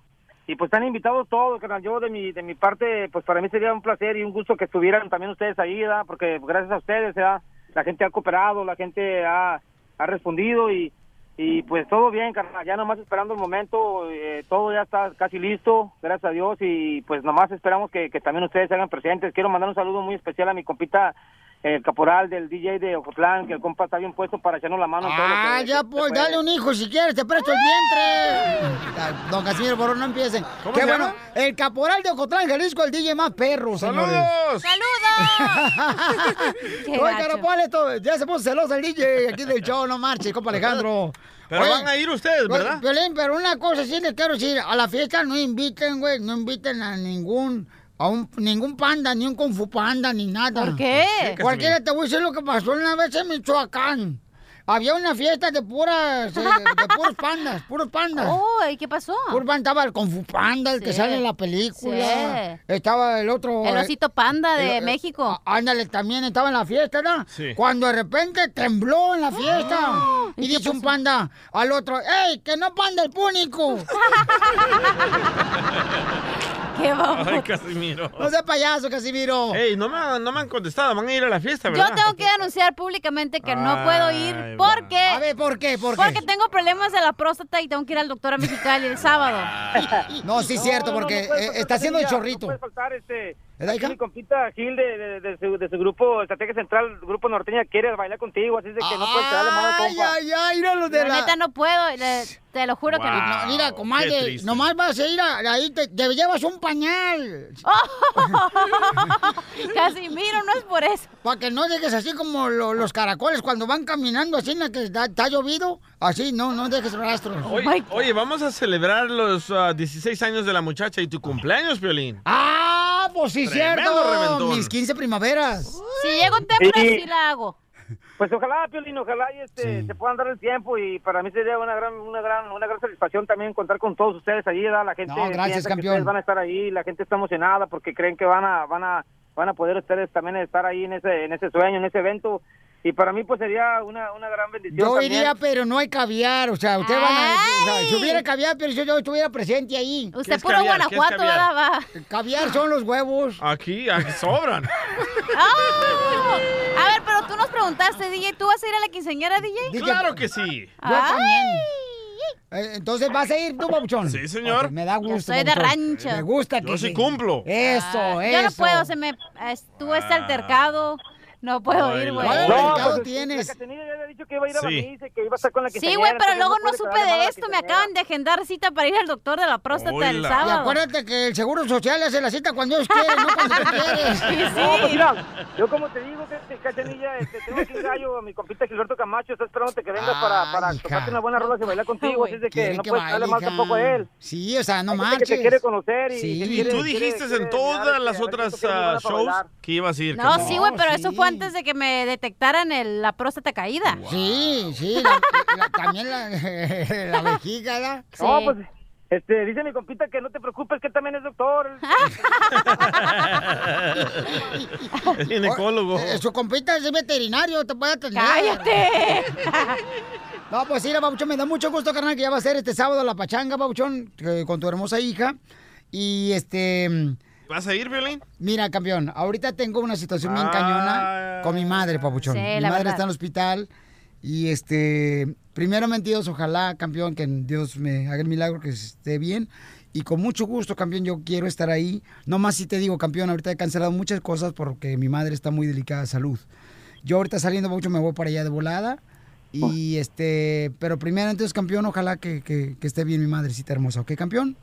y pues están invitados todos, carnal. Yo de mi, de mi parte, pues para mí sería un placer y un gusto que estuvieran también ustedes ahí, ¿verdad? Porque gracias a ustedes, ¿verdad? La gente ha cooperado, la gente ha, ha respondido y, y pues todo bien, carnal. Ya nomás esperando el momento, eh, todo ya está casi listo, gracias a Dios y pues nomás esperamos que, que también ustedes se hagan presentes. Quiero mandar un saludo muy especial a mi compita, el caporal del DJ de Ocotlán, que el compa está bien puesto para echarnos la mano en todo lo que- Ah, ya, pues, puede. dale un hijo si quieres, te presto el vientre. Ah, Don Casimiro, por favor, no empiecen. ¿Cómo Qué se bueno, llama? el caporal de Ocotlán, Jalisco, el DJ más perro, señores. Qué Oye. Carapal, esto, ya se puso celoso el DJ aquí del show, no marche, compa Alejandro. Pero van a ir ustedes, pues, ¿verdad? Violín, pero una cosa sí les quiero decir, a la fiesta no inviten, güey, no inviten a ningún, a un, ningún panda, ni un kung fu panda, ni nada. ¿Por qué? Cualquiera te voy a decir lo que pasó una vez en Michoacán. Había una fiesta de puras, eh, de puros pandas, puros pandas. Oh, ¿y qué pasó? Puro panda, estaba el Kung Fu Panda, el que sale en la película. Sí. Estaba el otro. El osito panda de el- México. Ándale, también estaba en la fiesta, ¿no? Sí. Cuando de repente tembló en la fiesta. y dice un panda al otro, ¡Ey, que no panda el púnico! ¡Qué Ay, Casimiro. No sea payaso, Casimiro. Ey, no me, han- no me han contestado. Van a ir a la fiesta, Yo ¿verdad? tengo que anunciar públicamente que no puedo ir porque... A ver, ¿por qué? ¿Por qué? Porque tengo problemas de la próstata y tengo que ir al doctor a Mexicali el sábado. No, sí es cierto, porque eh, está haciendo el chorrito. No puede faltar este. ¿Verdad, hija? mi compita Gil de, de, de su, de su grupo Estrategia Central, grupo norteña, quiere bailar contigo, así es de que no puedes quedarle mano, Ay, compa. ay, ay, mira los de La la... neta no puedo, le- te lo juro que no. No, mira, comadre, nomás vas a ir a, ahí, te, te llevas un pañal. Casimiro, no es por eso. Para que no dejes así como lo- los caracoles cuando van caminando así en la que está, está llovido. Así, no, no dejes rastros. Oye, oye, vamos a celebrar los ah, 16 años de la muchacha y tu cumpleaños, Violín. Ah, pues sí, Tremendo cierto. reventón. Mis 15 primaveras. Si llego temprano, Sí. sí la hago. Pues ojalá, Piolín, ojalá y este, se puedan dar el tiempo y para mí sería una gran, una gran, una gran satisfacción también contar con todos ustedes allí, ¿verdad? La gente No, gracias, que campeón. van a estar ahí, la gente está emocionada porque creen que van a, van a, van a poder ustedes también estar ahí en ese, en ese sueño, en ese evento y para mí pues sería una, una gran bendición. Yo también. iría, pero no hay caviar. O sea, usted van a. o sea, si hubiera caviar, pero yo, yo estuviera presente ahí. Usted puro caviar? ¿Qué es Guanajuato, caviar? Va. Caviar son los huevos. Aquí, aquí sobran. ¡Ah! A ver, pero tú nos preguntaste, DJ, ¿tú vas a ir a la quinceañera, DJ? Claro que sí. Yo Ay. también. Eh, Entonces vas a ir tú, Pabuchón. Sí, señor. Me da gusto. soy de Pabuchón. rancho. Me gusta Yo que. sí cumplo. Eso, Ah, eso. Yo no puedo, se me estuvo este altercado. No puedo ir, güey. ¿Cuál No, mercado pues, tienes? La Catenilla ya había dicho que iba a ir a la Sí. misa y que iba a estar con la Sí, quinceañera, güey, pero luego no supe de la esto. Me acaban de agendar cita para ir al doctor de la próstata el Hola. Y sábado. acuérdate que el Seguro Social hace la cita cuando ellos quieren, no cuando tú quieres. Sí, No, pues sí. mira, yo como te digo, que, que, Cachanilla, este, tengo aquí un gallo, a mi compita Gilberto Camacho, está esperando que vengas para, para Ay, hija. tocarte una buena rola y bailar contigo, así es de que no puedes darle mal tampoco a él. Sí, o sea, no marches. que te quiere conocer y Sí. Y tú dijiste en todas las otras ah, para shows que ibas a ir. No, sí, güey, pero sí. eso fue antes de que me detectaran el- la próstata caída. Sí, sí, la- la- también la, la vejiga, ¿verdad? No, Sí. pues, este, dice mi compita que no te preocupes, que él también es doctor. es ginecólogo. Eh, su compita es veterinario, te puede atender. ¡Cállate! No, pues sí, Babuchón, me da mucho gusto, carnal, que ya va a ser este sábado la pachanga, Babuchón, eh, con tu hermosa hija. Y este, ¿Vas a ir, Violín? mira, campeón, ahorita tengo una situación bien Ah. cañona con mi madre, Papuchón. Sí, mi la madre verdad. está en el hospital. Y este, primeramente Dios, ojalá, campeón, que Dios me haga el milagro, que esté bien. Y con mucho gusto, campeón, yo quiero estar ahí. No más si te digo, campeón, ahorita he cancelado muchas cosas porque mi madre está muy delicada de salud. Yo ahorita saliendo mucho me voy para allá de volada. Y este, pero primero entonces, campeón, ojalá que, que- que esté bien mi madrecita hermosa, ¿ok, campeón?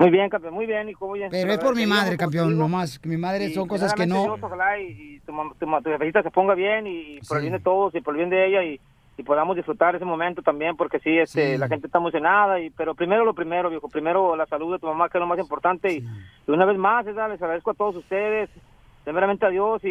Muy bien, campeón, muy bien, hijo, muy bien. Pero es por mi madre, campeón, nomás. Mi madre son cosas que no. Dios, ojalá y, y tu, tu, tu jefecita se ponga bien y, y por el bien de todos y por el bien de ella y, y podamos disfrutar ese momento también porque sí, este, Sí. la gente está emocionada y pero primero lo primero, viejo, primero la salud de tu mamá que es lo más importante y, y una vez más, les agradezco a todos ustedes, primeramente a Dios y-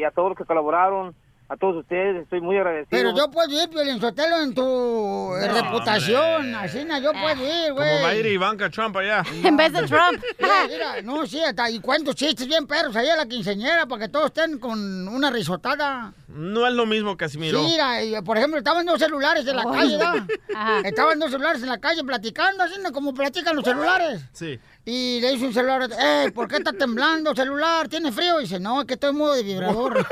y a todos los que colaboraron, a todos ustedes, estoy muy agradecido. Pero yo puedo ir, Piolín Sotelo, en tu eh, reputación. Así, no, yo puedo ir, güey. Como va a ir Ivanka Trump allá. En vez de Trump. Mira, mira, no, sí, hasta, y cuántos chistes bien perros ahí a la quinceñera para que todos estén con una risotada. No es lo mismo, Casimiro. Sí, mira, y, por ejemplo, estaban dos celulares en la calle, ¿verdad? Ajá. Estaban dos celulares en la calle platicando, así ¿no? como platican los celulares. Sí. Y le dice un celular, eh, ¿por qué está temblando celular? ¿Tiene frío? Y dice, no, es que estoy en modo de vibrador.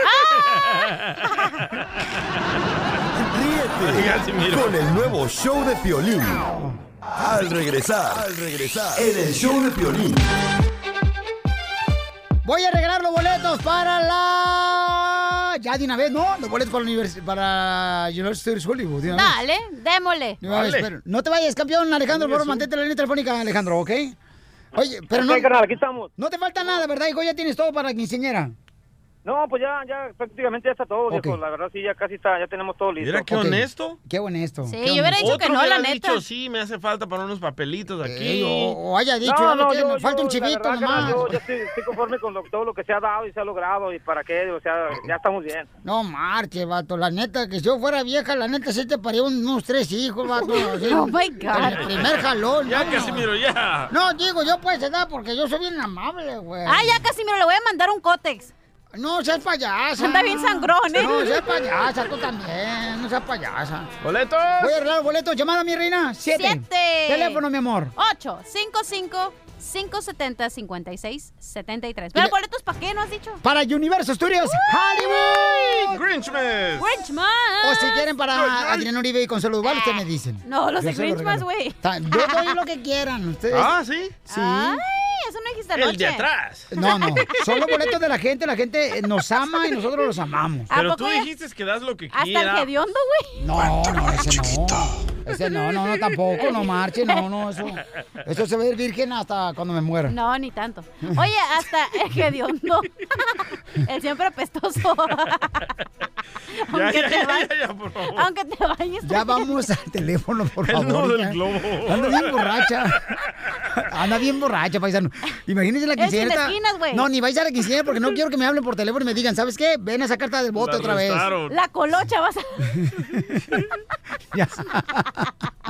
Ríete con el nuevo show de Piolín. Al regresar, al regresar, en el show de Piolín. Voy a regalar los boletos para la... Ya de una vez, ¿no? Los boletos para la univers- para University of Hollywood. Dale, démosle. Vez, Dale. pero no te vayas, campeón, Alejandro, por favor, mantente en la línea telefónica, Alejandro, ¿ok? Oye, pero no, carnal, aquí estamos. no te falta nada, ¿verdad, hijo? Ya tienes todo para la quinceañera. No, pues ya, ya prácticamente ya está todo, Ok. viejo, la verdad sí, ya casi está, ya tenemos todo listo. Mira qué Ok. honesto. Qué honesto. Sí, qué yo hubiera dicho que no, la hubiera neta. dicho, sí, me hace falta para unos papelitos aquí. Ey, o, o haya dicho, No, no, me yo- me falta un yo, chivito nomás. Yo, yo estoy, estoy conforme con lo- todo lo que se ha dado y se ha logrado y para qué, o sea, ya estamos bien. No marche, vato, la neta, que si yo fuera vieja, la neta sí te paría unos tres hijos, vato. así. Oh, my God. El primer jalón. Ya, no. Casimiro, ya. No, digo, yo pues edad porque yo soy bien amable, güey. Ah, ya casi me lo voy a mandar un cótex. No, seas payasa. Anda bien sangrón, ¿eh? No, seas payasa, tú también. No seas payasa. ¡Boletos! Voy a arreglar boletos. Llamada, mi reina. Siete. Siete. Teléfono, mi amor. 8, 5, 5, 570 56 73. Y Pero le- boletos para qué no has dicho? Para Universo Studios Hollywood. ¡Grinchmas! Grinchmas. O si quieren para Adrián Uribe y Consuelo Duval, ustedes me dicen. No, los Yo de Grinchmas, güey. Yo doy lo que quieran. Ustedes. Ah, ¿sí? Sí. Ay, El de atrás. No, no. Son los boletos de la gente. La gente eh, nos ama y nosotros los amamos. ¿A Pero tú ya? dijiste que das lo que Hasta el hediondo, güey. No, no, ese no. Ese no, no, no, tampoco, no marche, no, no, eso. Eso se va a ir virgen hasta cuando me muera. No, ni tanto. Oye, hasta el hediondo. El siempre apestoso. Ya, aunque, ya, te ya, vayas, ya, ya, por favor. aunque te vayas. Ya vamos al teléfono, por El favor. ya. del globo. Anda bien borracha. Anda bien borracha, paisano. Imagínense la quinceañera. No, ni vais a la quinceañera porque no quiero que me hablen por teléfono y me digan, ¿sabes qué? Ven a sacarte del bote La otra vez. arrestaron. La colocha vas a...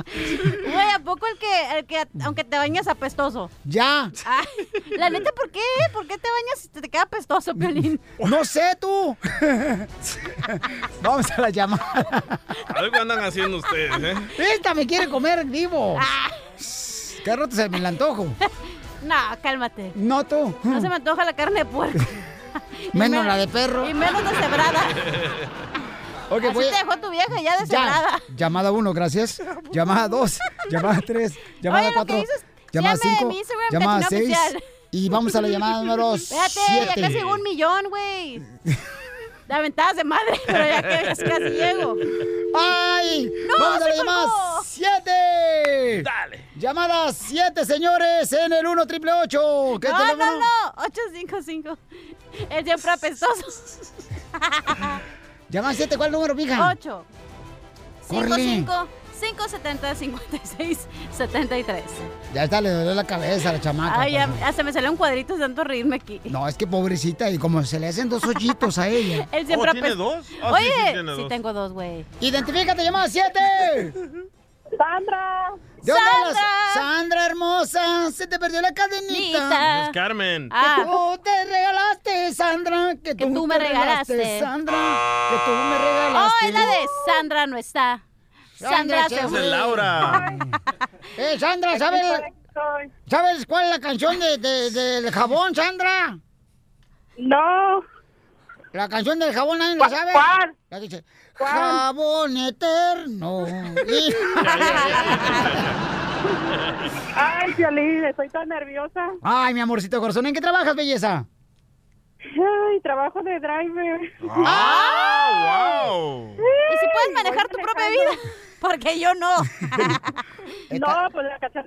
Güey, ¿a poco el que, el que aunque te bañas apestoso? Ya. Ay, la neta, ¿por qué? ¿Por qué te bañas si te, queda apestoso, Piolín? No sé tú. Vamos a la llamada. Algo andan haciendo ustedes, ¿eh? Esta me quiere comer vivo. Ah, Qué rato se me la antojo. no, cálmate. No tú. No se me antoja la carne de puerco. Menos men- la de perro. Y menos deshebrada. Ok, Así voy te dejó tu vieja ya deshebrada. Llamada 1, gracias. Llamada 2, llamada 3, llamada Oye, lo que 4, dices, llamada síganme en 5, mi Instagram, llamada Catrina 6. Oficial. Y vamos a la llamada número Espérate, ya 7. casi un millón, güey. La ventaja de madre, pero ya que es casi llego. ¡Ay! ¡No, ¡Vamos a la llamada colgó! 7! ¡Dale! Llamada 7, señores, en el 1 triple 8. ¿Qué No, teléfono? no, no. 855. Es siempre apestoso. Llama 7, ¿cuál número, mija? 8. Córrele. 55 570 56 73. Ya está, le duele la cabeza a la chamaca. Ay, ya, pues. hasta me salió un cuadrito de tanto reírme aquí. No, es que pobrecita, y como se le hacen dos hoyitos a ella. Él siempre Oh, ¿tiene dos? Ah, sí, Oye, sí tiene dos. tengo dos, güey. Identifícate, llamada 7. Sandra. ¿De dónde Sandra. hablas? Sandra hermosa, se te perdió la cadenita. Nita. Es Carmen. Ah. Que tú te regalaste, Sandra. Que tú, tú me te regalaste. Sandra. Que tú me Oh, regalaste. es la de Sandra no está. Sandra Sandra se Es Laura. Eh, Sandra, ¿sabes, ¿sabes cuál es la canción de, de- del jabón, Sandra? No. La canción del jabón, ¿nadie la sabe? ¿Cuál? La dice, jabón eterno. Y- Ay, Piolín, estoy tan nerviosa. Ay, mi amorcito corazón, ¿en qué trabajas, belleza? Ay, trabajo de driver. ¡Ah, wow! ¿Y si puedes manejar tu propia vida? Porque yo no. No, pues la canción.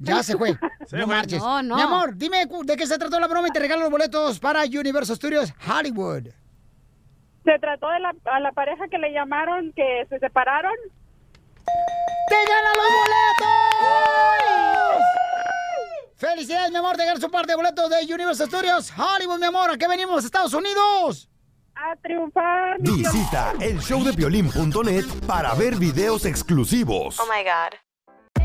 Ya se fue. Se no fue. marches. No, no. Mi amor, dime de qué se trató la broma y te regalo los boletos para Universal Studios Hollywood. Se trató de la, a la pareja que le llamaron que se separaron. ¡Te ganan los boletos! ¡Felicidades, mi amor, de ganar su parte de boletos de Universal Studios Hollywood, mi amor! ¿A qué venimos, Estados Unidos? A triunfar. mi Piolín. Visita elshowdepiolín.net para ver videos exclusivos. Oh my God.